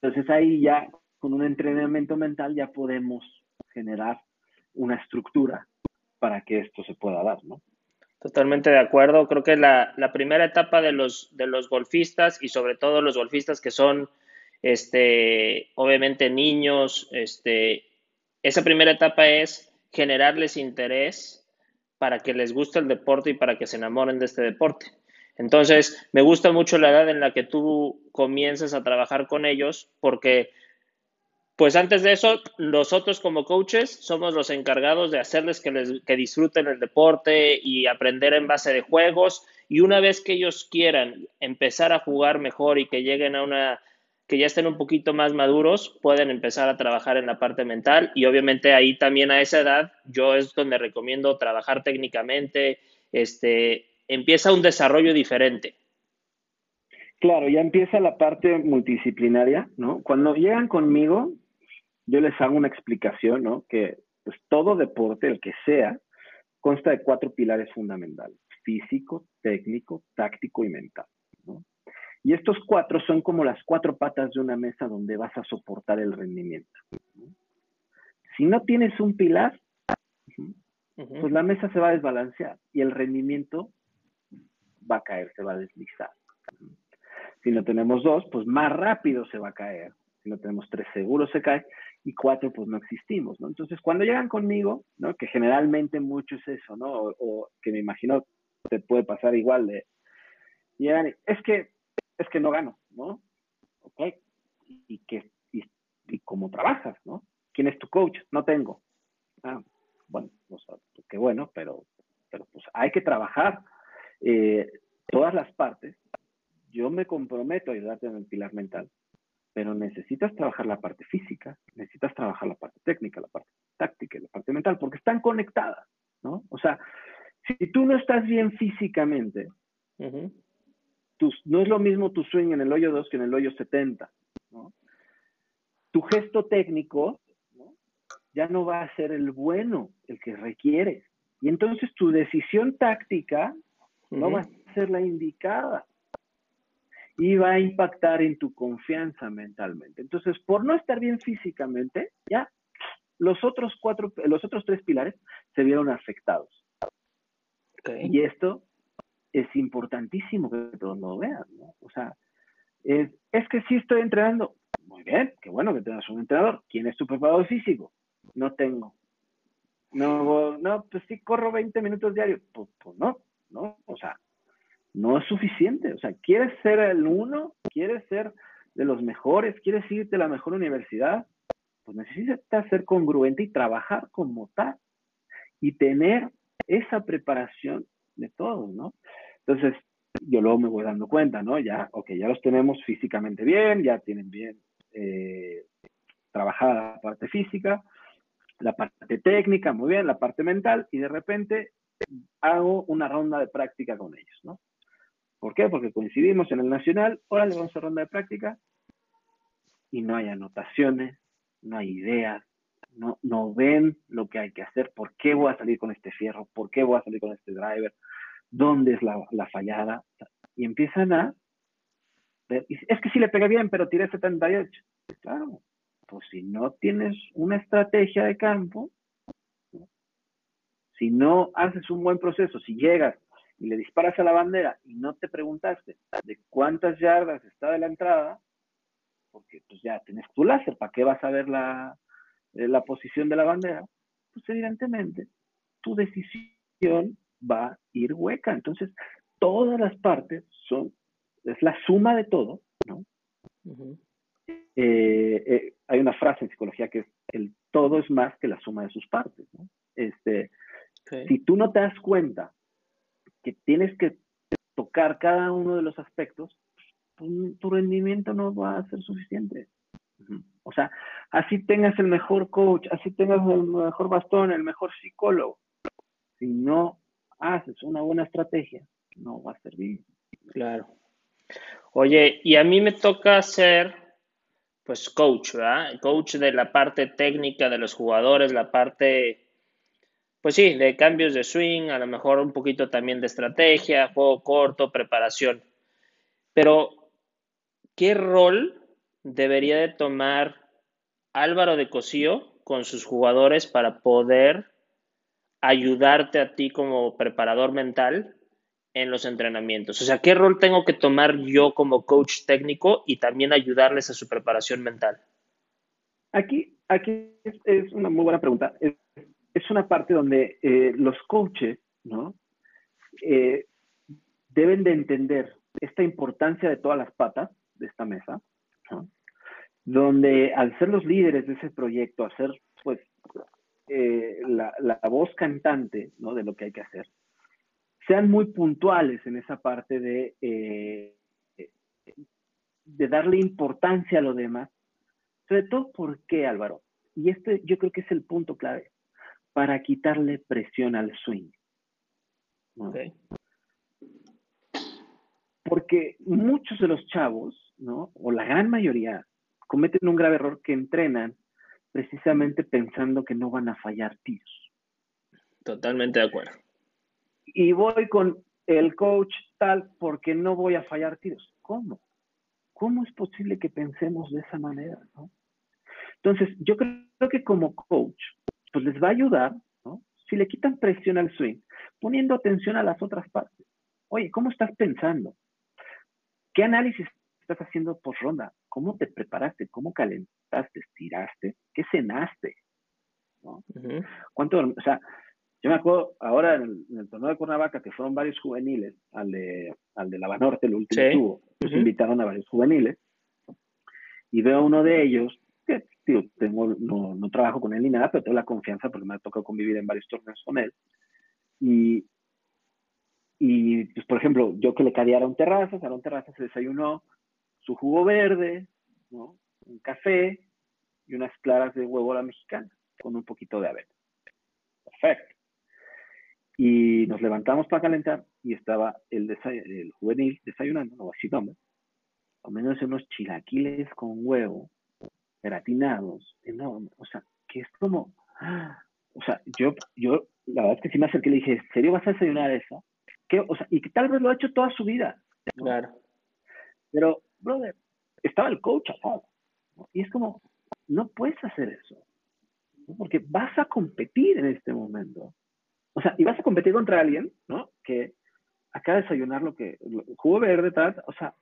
Entonces ahí ya, con un entrenamiento mental, ya podemos generar una estructura para que esto se pueda dar, ¿no? Totalmente de acuerdo. Creo que la, primera etapa de los, golfistas y sobre todo los golfistas que son este, obviamente niños, este, esa primera etapa es generarles interés para que les guste el deporte y para que se enamoren de este deporte. Entonces, me gusta mucho la edad en la que tú comiences a trabajar con ellos porque, pues antes de eso, nosotros como coaches somos los encargados de hacerles que, les, que disfruten el deporte y aprender en base de juegos. Y una vez que ellos quieran empezar a jugar mejor y que lleguen a una que ya estén un poquito más maduros pueden empezar a trabajar en la parte mental y obviamente ahí también a esa edad yo es donde recomiendo trabajar técnicamente, este, empieza un desarrollo diferente. Claro, ya empieza la parte multidisciplinaria, ¿no? Cuando llegan conmigo, yo les hago una explicación, ¿no? Que pues todo deporte, el que sea, consta de cuatro pilares fundamentales, físico, técnico, táctico y mental, ¿no? Y estos cuatro son como las cuatro patas de una mesa donde vas a soportar el rendimiento. Si no tienes un pilar, pues la mesa se va a desbalancear y el rendimiento va a caer, se va a deslizar. Si no tenemos dos, pues más rápido se va a caer. Si no tenemos tres, seguro se cae. Y cuatro, pues no existimos, ¿no? Entonces, cuando llegan conmigo, ¿no? Que generalmente mucho es eso, ¿no? O, que me imagino te puede pasar igual de... Llegan, es que es que no gano, ¿no? ¿Ok? ¿Y, qué, y, cómo trabajas, ¿no? ¿Quién es tu coach? No tengo. Ah, bueno, pues, qué bueno, pero, pero pues hay que trabajar eh, todas las partes. Yo me comprometo a ayudarte en el pilar mental, pero necesitas trabajar la parte física, necesitas trabajar la parte técnica, la parte táctica y la parte mental, porque están conectadas, ¿no? O sea, si tú no estás bien físicamente, no es lo mismo tu swing en el hoyo 2 que en el hoyo 70. Tu gesto técnico ya no va a ser el bueno el que requieres. Y entonces tu decisión táctica no va a ser la indicada y va a impactar en tu confianza mentalmente. Entonces, por no estar bien físicamente, ya los otros cuatro, los otros tres pilares se vieron afectados. Y esto es importantísimo que todos lo vean, ¿no? O sea, es, es que sí estoy entrenando. Muy bien, qué bueno que tengas un entrenador. ¿Quién es tu preparador físico? No tengo. No, no, pues sí corro 20 minutos diarios. Pues, pues no, no, o sea, no es suficiente. O sea, quieres ser el uno, quieres ser de los mejores, quieres irte a la mejor universidad, pues necesitas ser congruente y trabajar como tal y tener esa preparación de todos, ¿no? Entonces, yo luego me voy dando cuenta, ¿no? Ya, ok, ya los tenemos físicamente bien, ya tienen bien eh, trabajada la parte física, la parte técnica, muy bien, la parte mental, y de repente hago una ronda de práctica con ellos, ¿no? ¿Por qué? Porque coincidimos en el nacional, ahora le vamos a ronda de práctica. Y no hay anotaciones, no hay ideas, no, no ven lo que hay que hacer, por qué voy a salir con este fierro, por qué voy a salir con este driver, dónde es la, la fallada, y empiezan a ver, es que sí le pega bien, pero tiré 78. Claro, pues si no tienes una estrategia de campo, si no haces un buen proceso, si llegas y le disparas a la bandera y no te preguntaste de cuántas yardas está de la entrada, porque pues ya tienes tu láser, ¿para qué vas a ver la, eh, la posición de la bandera? Pues evidentemente tu decisión va a ir hueca. Entonces, todas las partes son, es la suma de todo, ¿no? Eh, eh, hay una frase en psicología que es el todo es más que la suma de sus partes, ¿no? Este, Si tú no te das cuenta que tienes que tocar cada uno de los aspectos, pues, tu rendimiento no va a ser suficiente. O sea, así tengas el mejor coach, así tengas el mejor bastón, el mejor psicólogo, si no haces una buena estrategia, no va a servir. Claro. Oye, y a mí me toca ser, pues, coach, ¿verdad? Coach de la parte técnica de los jugadores, la parte, pues sí, de cambios de swing, a lo mejor un poquito también de estrategia, juego corto, preparación. Pero, ¿qué rol debería de tomar Álvaro de Cosío con sus jugadores para poder ayudarte a ti como preparador mental en los entrenamientos? O sea, ¿qué rol tengo que tomar yo como coach técnico y también ayudarles a su preparación mental? Aquí, aquí es, una muy buena pregunta. Una parte donde eh, los coaches, ¿no? Eh, deben de entender esta importancia de todas las patas de esta mesa, donde al ser los líderes de ese proyecto, al ser pues eh, la, voz cantante ¿no? de lo que hay que hacer, sean muy puntuales en esa parte de, de darle importancia a lo demás. Sobre todo, ¿por qué, Álvaro? Y este yo creo que es el punto clave, para quitarle presión al swing. Porque muchos de los chavos, ¿no? O la gran mayoría, cometen un grave error que entrenan precisamente pensando que no van a fallar tiros. Totalmente de acuerdo. Y voy con el coach tal porque no voy a fallar tiros. ¿Cómo? ¿Cómo es posible que pensemos de esa manera? Entonces, yo creo que como coach, pues les va a ayudar, ¿no? Si le quitan presión al swing, poniendo atención a las otras partes. Oye, ¿cómo estás pensando? ¿Qué análisis estás haciendo por ronda? ¿Cómo te preparaste? ¿Cómo calentaste? ¿Estiraste? ¿Qué cenaste? ¿No? ¿Cuánto? O sea, yo me acuerdo ahora en el, torneo de Cuernavaca que fueron varios juveniles, al de, al de Lava Norte, el último tuvo, pues invitaron a varios juveniles y veo a uno de ellos tío, tengo, no, no, trabajo con él ni nada, pero tengo la confianza porque me ha tocado convivir en varios torneos con él. Y, y pues, por ejemplo, yo que le cadeara un terraza, a un terraza se desayunó su jugo verde, ¿no? un café y unas claras de huevo a la mexicana con un poquito de avena. Perfecto. Y nos levantamos para calentar y estaba el, el juvenil desayunando, no así nombre, comiéndose unos chilaquiles con huevo, gratinados, enormes. O sea, que es como, O sea, yo, yo, la verdad es que sí me acerqué y le dije, ¿en serio vas a desayunar eso? ¿Qué? O sea, y que tal vez lo ha hecho toda su vida. Claro. Pero, brother, estaba el coach al Y es como, no puedes hacer eso. Porque vas a competir en este momento. O sea, y vas a competir contra alguien, ¿no? Que acaba de desayunar lo que, jugo verde, tal, o sea,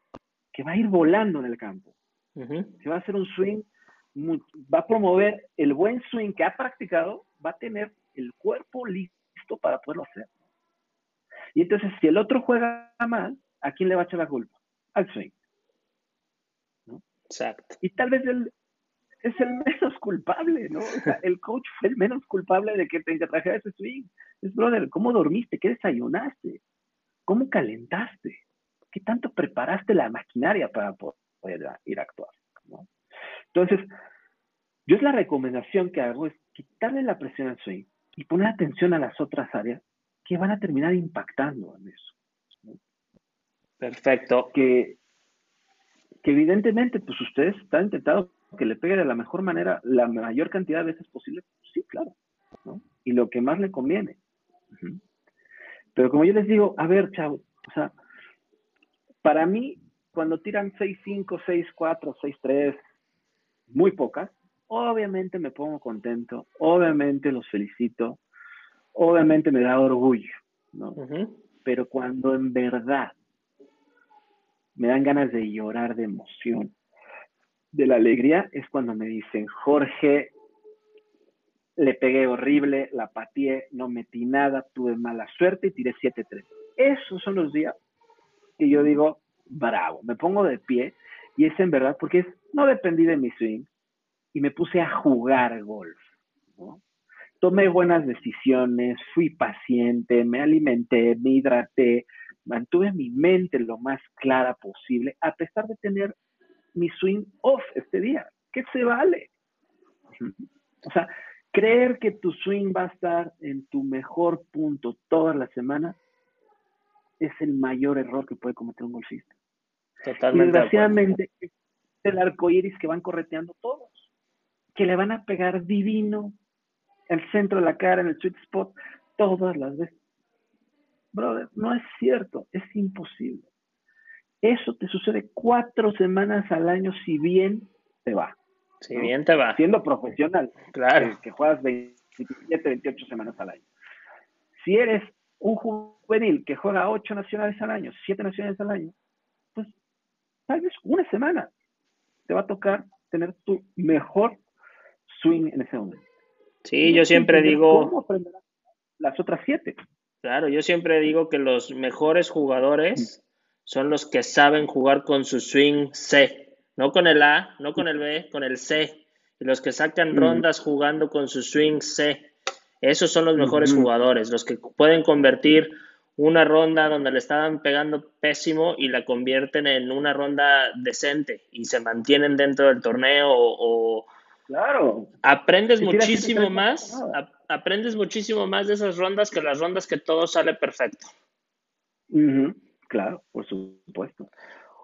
que va a ir volando en el campo. Se va a hacer un swing, va a promover el buen swing que ha practicado, va a tener el cuerpo listo para poderlo hacer. Y entonces, si el otro juega mal, ¿a quién le va a echar la culpa? Al swing. Exacto. Y tal vez él es el menos culpable, ¿no? O sea, el coach fue el menos culpable de que te trajera ese swing. Es, brother, ¿cómo dormiste? ¿Qué desayunaste? ¿Cómo calentaste? ¿Qué tanto preparaste la maquinaria para poder ir a actuar? Entonces, yo es la recomendación que hago es quitarle la presión al swing y poner atención a las otras áreas que van a terminar impactando en eso. Perfecto. Que, que evidentemente, pues ustedes están intentando que le pegue de la mejor manera la mayor cantidad de veces posible. Sí, claro. Y lo que más le conviene. Pero como yo les digo, a ver, chavo, o sea, para mí, cuando tiran 6-5, 6-4, 6-3, muy pocas, obviamente me pongo contento, obviamente los felicito, obviamente me da orgullo, ¿no? Pero cuando en verdad me dan ganas de llorar de emoción, de la alegría, es cuando me dicen, Jorge, le pegué horrible, la pateé, no metí nada, tuve mala suerte y tiré 7-3. Esos son los días que yo digo, bravo, me pongo de pie y es en verdad porque es, no dependí de mi swing y me puse a jugar golf. Tomé buenas decisiones, fui paciente, me alimenté, me hidraté, mantuve mi mente lo más clara posible, a pesar de tener mi swing off este día. ¿Qué se vale? O sea, creer que tu swing va a estar en tu mejor punto toda la semana es el mayor error que puede cometer un golfista. Totalmente. Y desgraciadamente, es el arco iris que van correteando todos, que le van a pegar divino el centro de la cara, en el sweet spot, todas las veces. Brother, no es cierto, es imposible. Eso te sucede cuatro semanas al año si bien te va. Si bien te va. Siendo profesional. Claro. Que, juegas 27, 28 semanas al año. Si eres un juvenil que juega ocho nacionales al año, siete nacionales al año, pues tal vez una semana te va a tocar tener tu mejor swing en ese momento. Sí, yo siempre digo... ¿Cómo aprenderás las otras siete? Claro, yo siempre digo que los mejores jugadores son los que saben jugar con su swing C no con el A, no con el B, con el C. Y los que sacan rondas jugando con su swing C. Esos son los mejores jugadores, los que pueden convertir una ronda donde le estaban pegando pésimo y la convierten en una ronda decente y se mantienen dentro del torneo o, claro. aprendes muchísimo más aprendes muchísimo más de esas rondas que las rondas que todo sale perfecto. Claro por supuesto.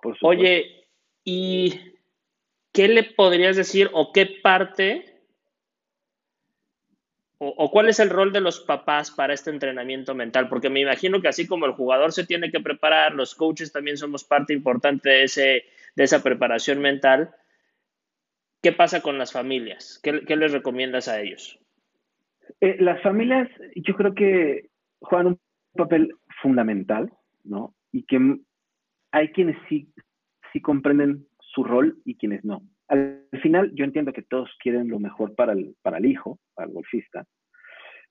por supuesto. Oye ¿Y qué le podrías decir o qué parte o, cuál es el rol de los papás para este entrenamiento mental? Porque me imagino que así como el jugador se tiene que preparar, los coaches también somos parte importante de, ese, de esa preparación mental. ¿Qué pasa con las familias? ¿Qué, les recomiendas a ellos? Eh, las familias, yo creo que juegan un papel fundamental, ¿no? Y que hay quienes sí sí comprenden su rol y quienes no. Al final, yo entiendo que todos quieren lo mejor para el, para el hijo, para el golfista,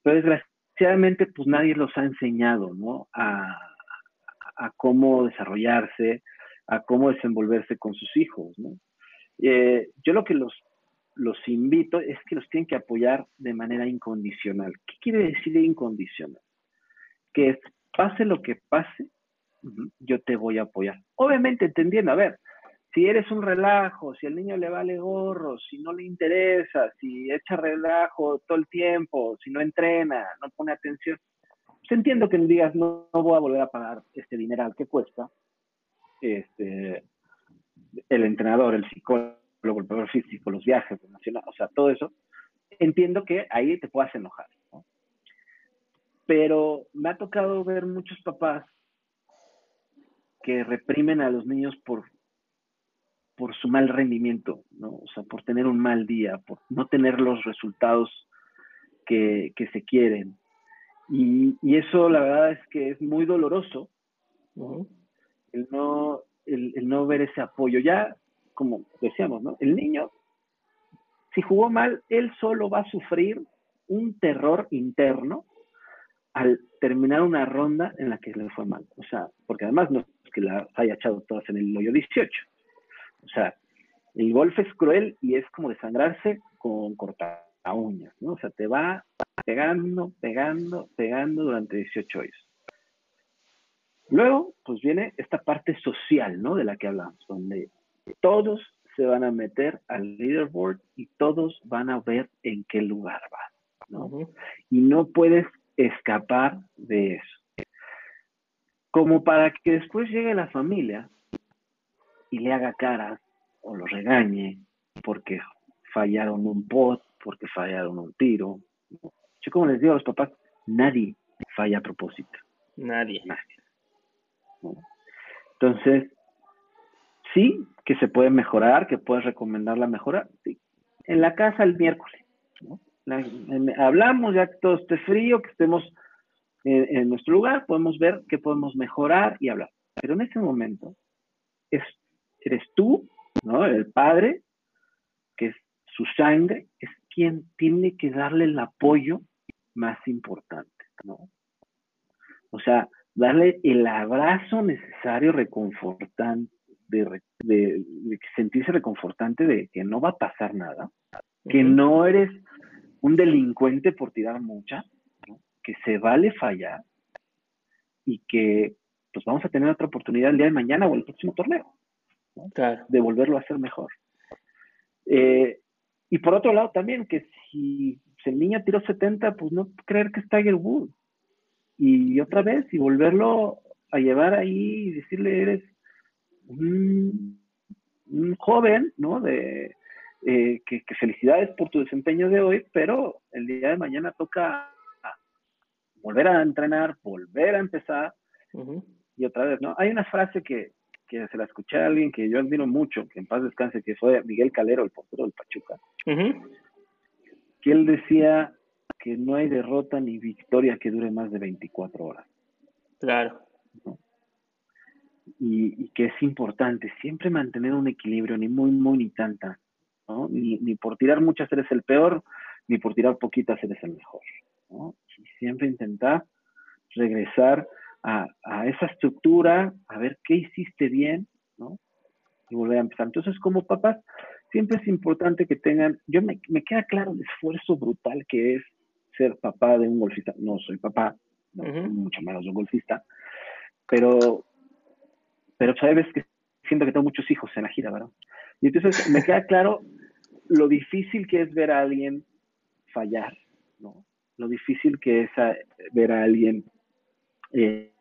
pero desgraciadamente, pues nadie los ha enseñado, ¿no? A, cómo desarrollarse, a cómo desenvolverse con sus hijos, ¿no? Eh, yo lo que los, los invito es que los tienen que apoyar de manera incondicional. ¿Qué quiere decir incondicional? Que pase lo que pase, yo te voy a apoyar. Obviamente entendiendo, a ver, si eres un relajo, si al niño le vale gorro, si no le interesa, si echa relajo todo el tiempo, si no entrena, no pone atención, pues entiendo que digas, no, no voy a volver a pagar este dineral que cuesta este, el entrenador, el psicólogo, el profesor físico, los viajes, o sea, todo eso, entiendo que ahí te puedas enojar. Pero me ha tocado ver muchos papás que reprimen a los niños por, por su mal rendimiento, ¿no? O sea, por tener un mal día, por no tener los resultados que, se quieren. Y, eso la verdad es que es muy doloroso, el, no, el, no ver ese apoyo. Ya, como decíamos, ¿no? El niño, si jugó mal, él solo va a sufrir un terror interno al terminar una ronda en la que le fue mal. O sea, porque además no es que la haya echado todas en el hoyo 18. O sea, el golf es cruel y es como desangrarse con cortar uñas, ¿no? O sea, te va pegando, pegando, pegando durante 18 hoyos. Luego, pues viene esta parte social, ¿no? De la que hablamos, donde todos se van a meter al leaderboard y todos van a ver en qué lugar van, ¿no? Y no puedes escapar de eso. Como para que después llegue la familia y le haga caras o lo regañe porque fallaron un pot, porque fallaron un tiro. Yo como les digo a los papás, nadie falla a propósito. Nadie. Nadie. Entonces, sí, que se puede mejorar, que puedes recomendar la mejora. En la casa el miércoles. hablamos ya que todo esté frío, que estemos en, en, nuestro lugar, podemos ver qué podemos mejorar y hablar. Pero en ese momento, es eres tú, ¿no? El padre, que es su sangre, es quien tiene que darle el apoyo más importante, ¿no? O sea, darle el abrazo necesario, reconfortante, de, de, sentirse reconfortante de que no va a pasar nada, que no eres un delincuente por tirar mucha, que se vale fallar y que pues vamos a tener otra oportunidad el día de mañana o el próximo torneo de volverlo a hacer mejor. Eh, y por otro lado también, que si, el niño tiró 70, pues no creer que es Tiger Woods. Y otra vez, y volverlo a llevar ahí y decirle, eres un, joven, ¿no? De, eh, que, felicidades por tu desempeño de hoy, pero el día de mañana toca volver a entrenar, volver a empezar. Y otra vez, ¿no? Hay una frase que, que se la escuché a alguien que yo admiro mucho, que en paz descanse, que fue Miguel Calero, el portero del Pachuca, que él decía que no hay derrota ni victoria que dure más de 24 horas. Claro. Y, que es importante siempre mantener un equilibrio, ni muy, muy, ni tanta. ¿no? Ni, ni por tirar muchas eres el peor, ni por tirar poquitas eres el mejor. ¿no? Y siempre intentar regresar a, esa estructura, a ver qué hiciste bien, ¿no? Y volver a empezar. Entonces, como papás, siempre es importante que tengan, yo me, me queda claro el esfuerzo brutal que es ser papá de un golfista. No soy papá, mucho menos de un golfista, pero, pero sabes que siento que tengo muchos hijos en la gira, ¿verdad? Y entonces me queda claro lo difícil que es ver a alguien fallar, ¿no? Lo difícil que es ver a alguien eh,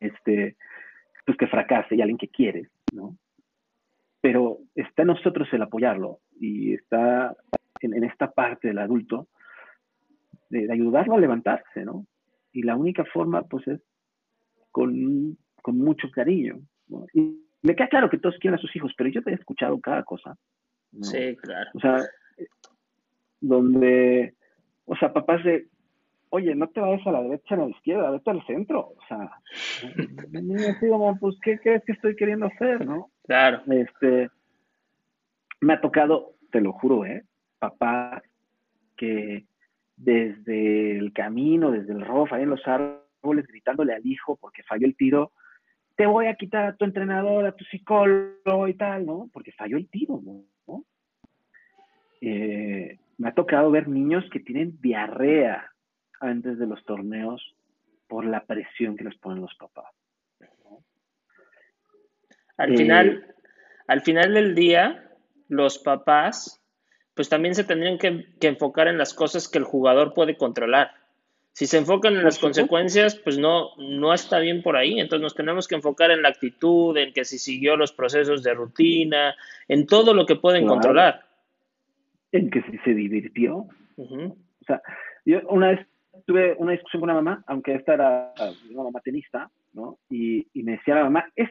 este, pues que fracase y alguien que quiere, ¿no? Pero está en nosotros el apoyarlo y está en, esta parte del adulto de, ayudarlo a levantarse, ¿no? Y la única forma, pues, es con, con mucho cariño, ¿no? Y me queda claro que todos quieren a sus hijos, pero yo te he escuchado cada cosa. Sí, claro. O sea, donde, o sea, papás de, oye, no te vayas a la derecha ni a la izquierda, vete al centro. O sea, así como, pues, ¿qué crees que estoy queriendo hacer, no? Claro. Este, me ha tocado, te lo juro, ¿eh? Papá, que desde el camino, desde el rojo, ahí en los árboles, gritándole al hijo porque falló el tiro, te voy a quitar a tu entrenador, a tu psicólogo y tal, ¿no? Porque falló el tiro, ¿no? Eh, me ha tocado ver niños que tienen diarrea antes de los torneos por la presión que les ponen los papás. Al final, eh, al final del día, los papás, pues también se tendrían que, enfocar en las cosas que el jugador puede controlar. Si se enfocan en las consecuencias, pues no, no está bien por ahí. Entonces nos tenemos que enfocar en la actitud, en que si siguió los procesos de rutina, en todo lo que pueden controlar. en que si se divirtió. O sea, yo una vez tuve una discusión con una mamá, aunque esta era una mamá tenista, ¿no? Y, y me decía la mamá, es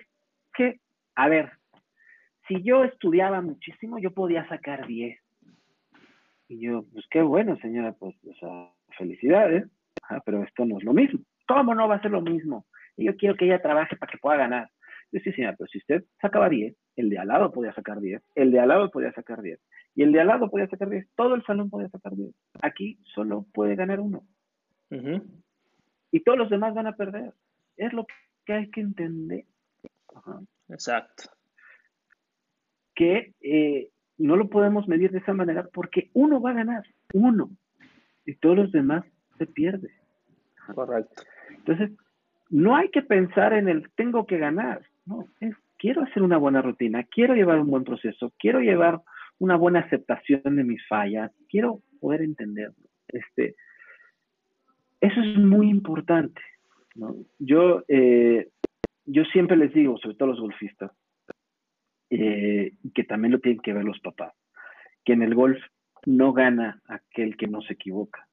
que, a ver, si yo estudiaba muchísimo, yo podía sacar 10. Y yo, pues qué bueno, señora, pues, o sea, felicidades, pero esto no es lo mismo. ¿Cómo no va a ser lo mismo? Y yo quiero que ella trabaje para que pueda ganar. Yo sí, señora, pero si usted sacaba 10, el de al lado podía sacar 10, el de al lado podía sacar 10, y el de al lado podía sacar 10, todo el salón podía sacar 10. Aquí solo puede ganar uno. Y todos los demás van a perder. Es lo que hay que entender. Exacto. Que eh, no lo podemos medir de esa manera porque uno va a ganar, uno, y todos los demás se pierden. Correcto. Entonces, no hay que pensar en el tengo que ganar, no, es quiero hacer una buena rutina, quiero llevar un buen proceso, quiero llevar una buena aceptación de mis fallas, quiero poder entenderlo. Este, eso es muy importante. ¿no? Yo, eh, yo siempre les digo, sobre todo a los golfistas, eh, que también lo tienen que ver los papás, que en el golf no gana aquel que no se equivoca.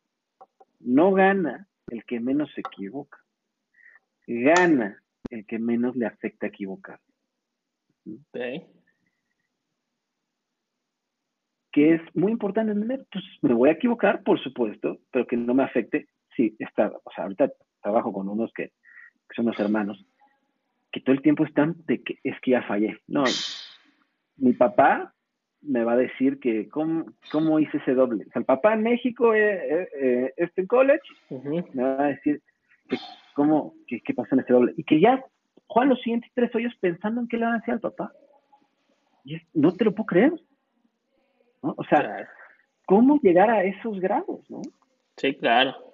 No gana el que menos se equivoca. Gana el que menos le afecta equivocar. Okay. Que es muy importante entender, pues me voy a equivocar, por supuesto, pero que no me afecte sí, está, o sea, ahorita trabajo con unos que, son los hermanos, que todo el tiempo están de que es que ya fallé. No, mi papá me va a decir que cómo, hice ese doble. O sea, el papá en México, eh, eh, eh este college, me va a decir que, cómo, qué pasó en ese doble. Y que ya Juan los siguientes tres hoyos pensando en qué le van a decir al papá. Y no te lo puedo creer. ¿no? O sea, ¿cómo llegar a esos grados? ¿no? Sí, claro.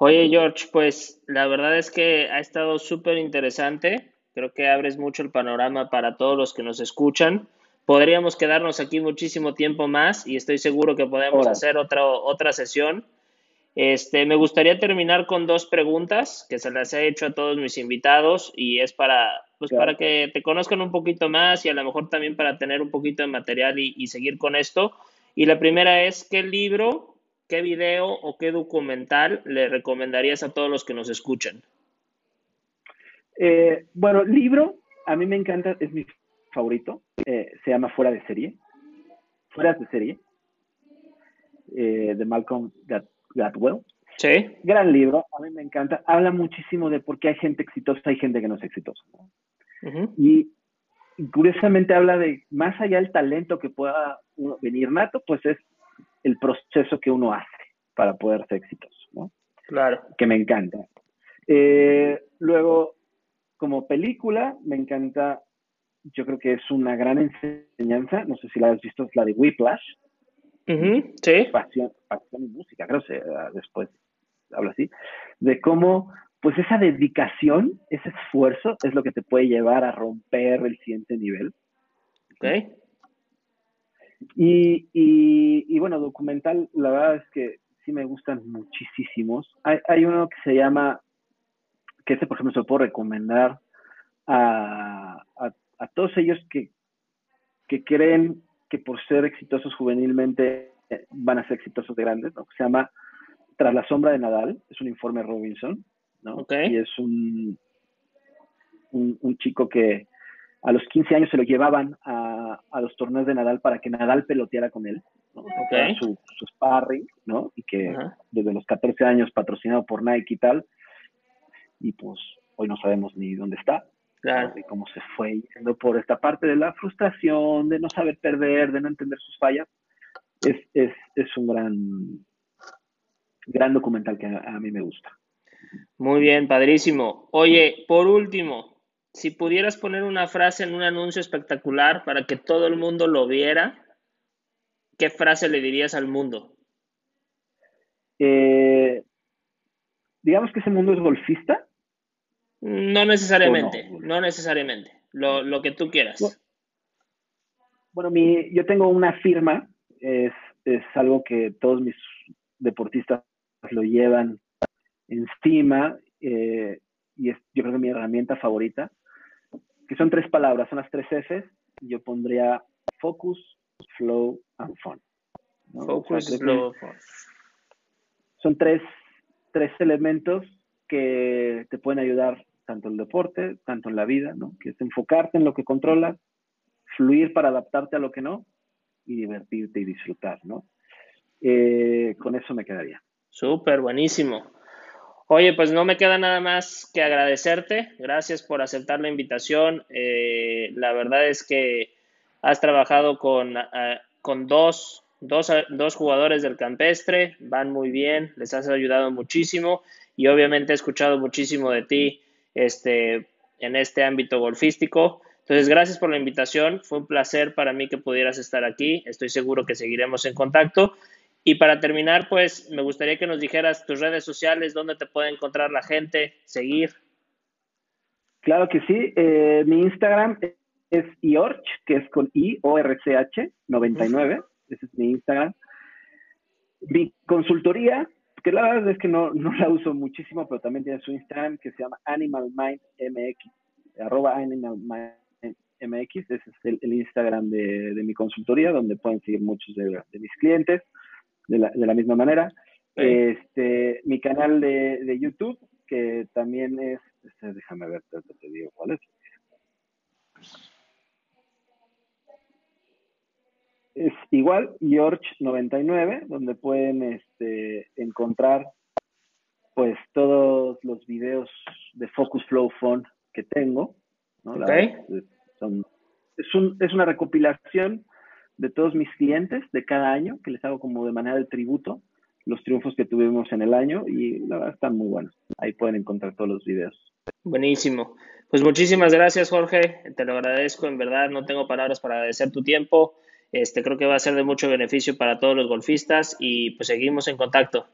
Oye, George, pues la verdad es que ha estado súper interesante. Creo que abres mucho el panorama para todos los que nos escuchan. Podríamos quedarnos aquí muchísimo tiempo más y estoy seguro que podemos hacer otra, otra sesión. Este, me gustaría terminar con dos preguntas que se las he hecho a todos mis invitados y es para, pues, para que te conozcan un poquito más y a lo mejor también para tener un poquito de material y seguir con esto. Y la primera es, ¿qué libro ¿qué video o qué documental le recomendarías a todos los que nos escuchan? Eh, bueno, libro, a mí me encanta, es mi favorito, eh, se llama Fuera de Serie. Fuera de Serie, eh, de Malcolm Gladwell. Sí. Gran libro, a mí me encanta. Habla muchísimo de por qué hay gente exitosa y gente que no es exitosa. y, curiosamente habla de, más allá del talento que pueda venir nato, pues es el proceso que uno hace para poder ser exitoso, ¿no? Claro. Que me encanta. Eh, luego, como película, me encanta, yo creo que es una gran enseñanza, no sé si la has visto, es la de Whiplash. sí. Pasión, pasión y música, creo que después habla así, de cómo pues esa dedicación, ese esfuerzo es lo que te puede llevar a romper el siguiente nivel. Okay. Y, y, bueno, documental, la verdad es que sí me gustan muchísimos. Hay, hay uno que se llama, que este por ejemplo se lo puedo recomendar a, a, todos ellos que, que creen que por ser exitosos juvenilmente van a ser exitosos de grandes, ¿no? Se llama Tras la sombra de Nadal, es un informe Robinson, ¿no? Y es un, un, un chico que, a los 15 años se lo llevaban a, a los torneos de Nadal para que Nadal peloteara con él, ¿no? su, su, sparring, ¿no? Y que desde los 14 años patrocinado por Nike y tal, y pues hoy no sabemos ni dónde está, claro. y cómo se fue yendo por esta parte de la frustración, de no saber perder, de no entender sus fallas, es, es, es un gran, gran documental que a, a mí me gusta. Muy bien, padrísimo. Oye, por último, si pudieras poner una frase en un anuncio espectacular para que todo el mundo lo viera, ¿qué frase le dirías al mundo? Eh, digamos que ese mundo es golfista. No necesariamente, no? necesariamente. Lo, que tú quieras. Bueno, mi, yo tengo una firma, es, es algo que todos mis deportistas lo llevan encima eh, y es yo creo que mi herramienta favorita que son tres palabras, son las tres Fs, yo pondría focus, flow and fun. Focus Son tres, tres elementos que te pueden ayudar tanto en el deporte, tanto en la vida, ¿no? Que es enfocarte en lo que controlas, fluir para adaptarte a lo que no y divertirte y disfrutar, ¿no? Eh, con eso me quedaría. Súper, buenísimo. Oye, pues no me queda nada más que agradecerte. Gracias por aceptar la invitación. Eh, la verdad es que has trabajado con, eh, con dos, dos, dos, jugadores del campestre, van muy bien, les has ayudado muchísimo y obviamente he escuchado muchísimo de ti este, en este ámbito golfístico. Entonces, gracias por la invitación. Fue un placer para mí que pudieras estar aquí. Estoy seguro que seguiremos en contacto. Y para terminar, pues me gustaría que nos dijeras tus redes sociales, dónde te puede encontrar la gente, seguir. Claro que sí. Eh, mi Instagram es iorch, que es con I, O, R, C, H, 99. Ese es mi Instagram. Mi consultoría que la verdad es que no, no la uso muchísimo, pero también tiene su Instagram que se llama Animal Mind MX, arroba Animal Mind MX, ese es el, Instagram de, mi consultoría, donde pueden seguir muchos de, mis clientes de la, de la misma manera. Este, mi canal de, de, YouTube, que también es, este, déjame ver, te digo cuál es. es igual, George99, donde pueden este, encontrar pues todos los videos de Focus Flow Phone que tengo. es, un, es una recopilación de todos mis clientes de cada año, que les hago como de manera de tributo los triunfos que tuvimos en el año y la verdad están muy buenos. Ahí pueden encontrar todos los videos. Buenísimo. Pues muchísimas gracias, Jorge. Te lo agradezco, en verdad, no tengo palabras para agradecer tu tiempo. Este, creo que va a ser de mucho beneficio para todos los golfistas y pues seguimos en contacto.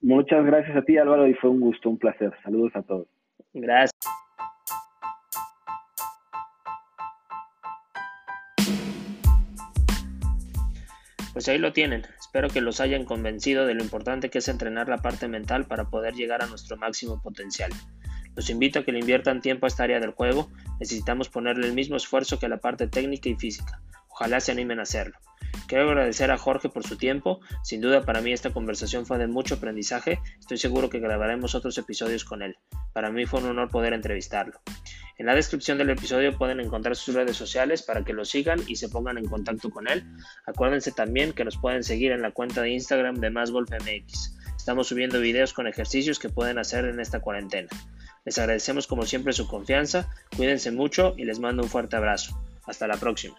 Muchas gracias a ti Álvaro y fue un gusto, un placer. Saludos a todos. Gracias. Pues ahí lo tienen. Espero que los hayan convencido de lo importante que es entrenar la parte mental para poder llegar a nuestro máximo potencial. Los invito a que le inviertan tiempo a esta área del juego. Necesitamos ponerle el mismo esfuerzo que a la parte técnica y física. Ojalá se animen a hacerlo. Quiero agradecer a Jorge por su tiempo. Sin duda para mí esta conversación fue de mucho aprendizaje. Estoy seguro que grabaremos otros episodios con él. Para mí fue un honor poder entrevistarlo. En la descripción del episodio pueden encontrar sus redes sociales para que lo sigan y se pongan en contacto con él. Acuérdense también que nos pueden seguir en la cuenta de Instagram de MásGolfMX. Estamos subiendo videos con ejercicios que pueden hacer en esta cuarentena. Les agradecemos como siempre su confianza, cuídense mucho y les mando un fuerte abrazo. Hasta la próxima.